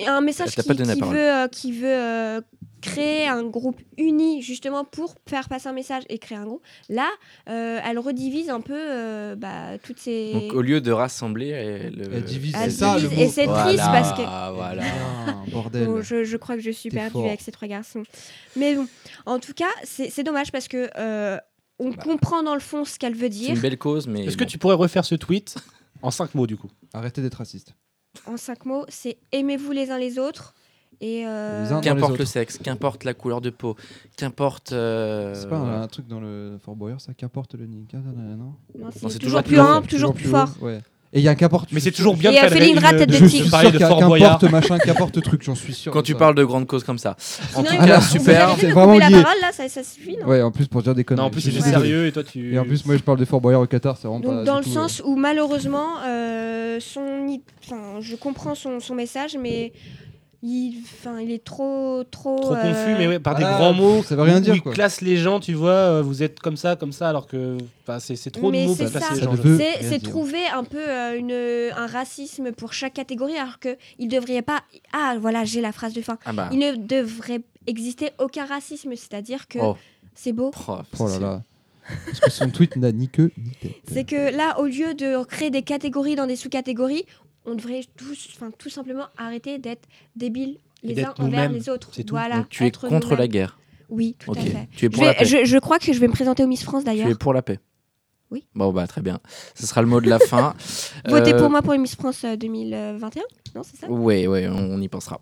S4: euh, un message qui, veut, euh, qui veut euh, créer un groupe uni justement pour faire passer un message et créer un groupe. Là, euh, elle redivise un peu euh, bah, toutes ces.
S2: Donc au lieu de rassembler, elle,
S5: Elle divise,
S4: Elle
S5: c'est ça
S4: divise, et c'est triste parce que
S2: Voilà.
S5: Bordel.
S4: Bon, je, je crois que je suis perdue
S5: fort.
S4: avec ces trois garçons. Mais bon, en tout cas, c'est c'est dommage parce que euh, on
S2: Bah.
S4: comprend dans le fond ce qu'elle veut
S2: C'est
S4: dire.
S2: une belle cause, mais
S3: Est-ce que tu pourrais refaire ce tweet en cinq mots du coup?
S5: Arrêtez d'être raciste.
S4: En cinq mots, c'est aimez-vous les uns les autres. Et euh,
S2: Qu'importe le sexe, qu'importe la couleur de peau, qu'importe. euh,
S5: C'est pas un, un truc dans le Fort Boyard, ça qu'importe le Nika, non
S4: non,
S2: Non,
S4: c'est
S2: c'est
S4: toujours
S2: toujours
S4: plus humble, toujours plus fort.
S5: Ouais. Et il y a un qu'importe.
S3: Mais c'est toujours bien de
S4: Et, euh, Félingra,
S3: une-
S4: tête de
S3: de-
S5: Je
S4: tigre.
S3: de de
S5: qu'importe machin, qu'importe truc, j'en suis sûr.
S2: Quand
S5: de
S2: tu
S5: ça.
S2: parles de grandes causes comme ça. En tout
S4: il
S2: cas, super.
S5: C'est
S4: de
S5: vraiment
S4: la parole là, ça, ça suffit. non
S5: Ouais, en plus pour dire des conneries.
S3: Non, en plus
S5: désolé.
S3: sérieux et toi tu.
S5: Et en plus, moi je parle des Fort Boyard au Qatar, c'est vraiment pas.
S4: Donc dans le sens où malheureusement, euh, son, i- enfin, je comprends son message, mais il, enfin, il est trop, trop.
S3: Trop
S4: euh,
S3: confus, mais ouais, par des grands mots.
S5: ça veut rien dire,
S3: il
S5: quoi.
S3: classe les gens, tu vois, euh, vous êtes comme ça, comme ça, alors que enfin, c'est trop
S4: Mais
S3: de mots
S4: c'est
S3: pour classer les gens.
S4: trouver un peu euh, une, un racisme pour chaque catégorie, alors qu'il ne devrait pas. Ah, voilà, j'ai la phrase de fin.
S2: Ah bah.
S4: Il ne devrait exister aucun racisme, c'est-à-dire que
S2: Oh,
S4: c'est beau.
S2: oh,
S5: Oh là là. Parce que son tweet n'a ni queue ni tête.
S4: C'est que là, au lieu de créer des catégories dans des sous-catégories, on devrait tous, enfin, tout simplement arrêter d'être débiles les uns envers les autres.
S3: c'est tout.
S4: Voilà.
S2: Donc tu es contre la guerre.
S4: Oui, tout à fait.
S2: Tu es
S4: Je,
S2: pour la
S4: vais-
S2: paix.
S4: je- je crois que je vais me présenter au Miss France
S2: Tu es
S4: d'ailleurs.
S2: pour la paix.
S4: Oui.
S2: Bon bah très bien. Ce sera le mot de la fin.
S4: Votez
S2: Euh,
S4: pour moi pour Miss France euh, 2021 Non, c'est ça?
S2: Ouais, ouais, on, on y pensera.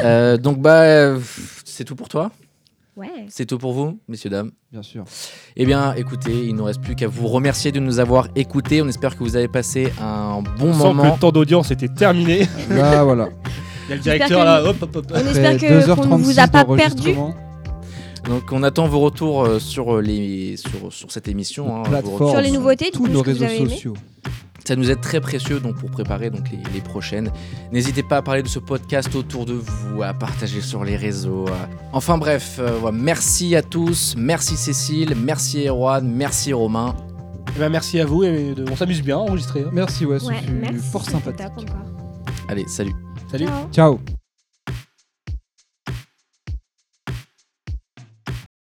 S2: Euh, donc bah euh, c'est tout pour toi?
S4: Ouais.
S2: C'est tout pour vous, messieurs dames.
S5: Bien sûr.
S2: Eh bien, écoutez, il ne nous reste plus qu'à vous remercier de nous avoir écoutés. On espère que vous avez passé un bon
S3: On sent que
S2: moment.
S3: le temps d'audience était terminé.
S5: Là, voilà.
S3: Il y a le directeur là, hop, hop, hop.
S4: On espère qu'on ne vous a
S5: 2h36
S4: pas perdu.
S2: Donc, on attend vos retours euh, sur les sur, sur cette émission. hein, vos
S5: plateforme,
S2: retours.
S4: Sur les nouveautés,
S5: tous nos réseaux sociaux.
S2: Ça nous aide très précieux donc pour préparer donc les, les prochaines. N'hésitez pas à parler de ce podcast autour de vous, à partager sur les réseaux. à- Enfin bref, euh, voilà, merci à tous, merci Cécile, merci Erwan, merci Romain.
S3: Eh ben, merci à vous et de- on s'amuse bien à enregistrer. hein.
S5: Merci, ouais, ce
S4: Ouais,
S5: fut
S4: merci.
S5: fort sympathique.
S2: Allez, salut.
S3: Salut.
S4: Ciao.
S5: Ciao.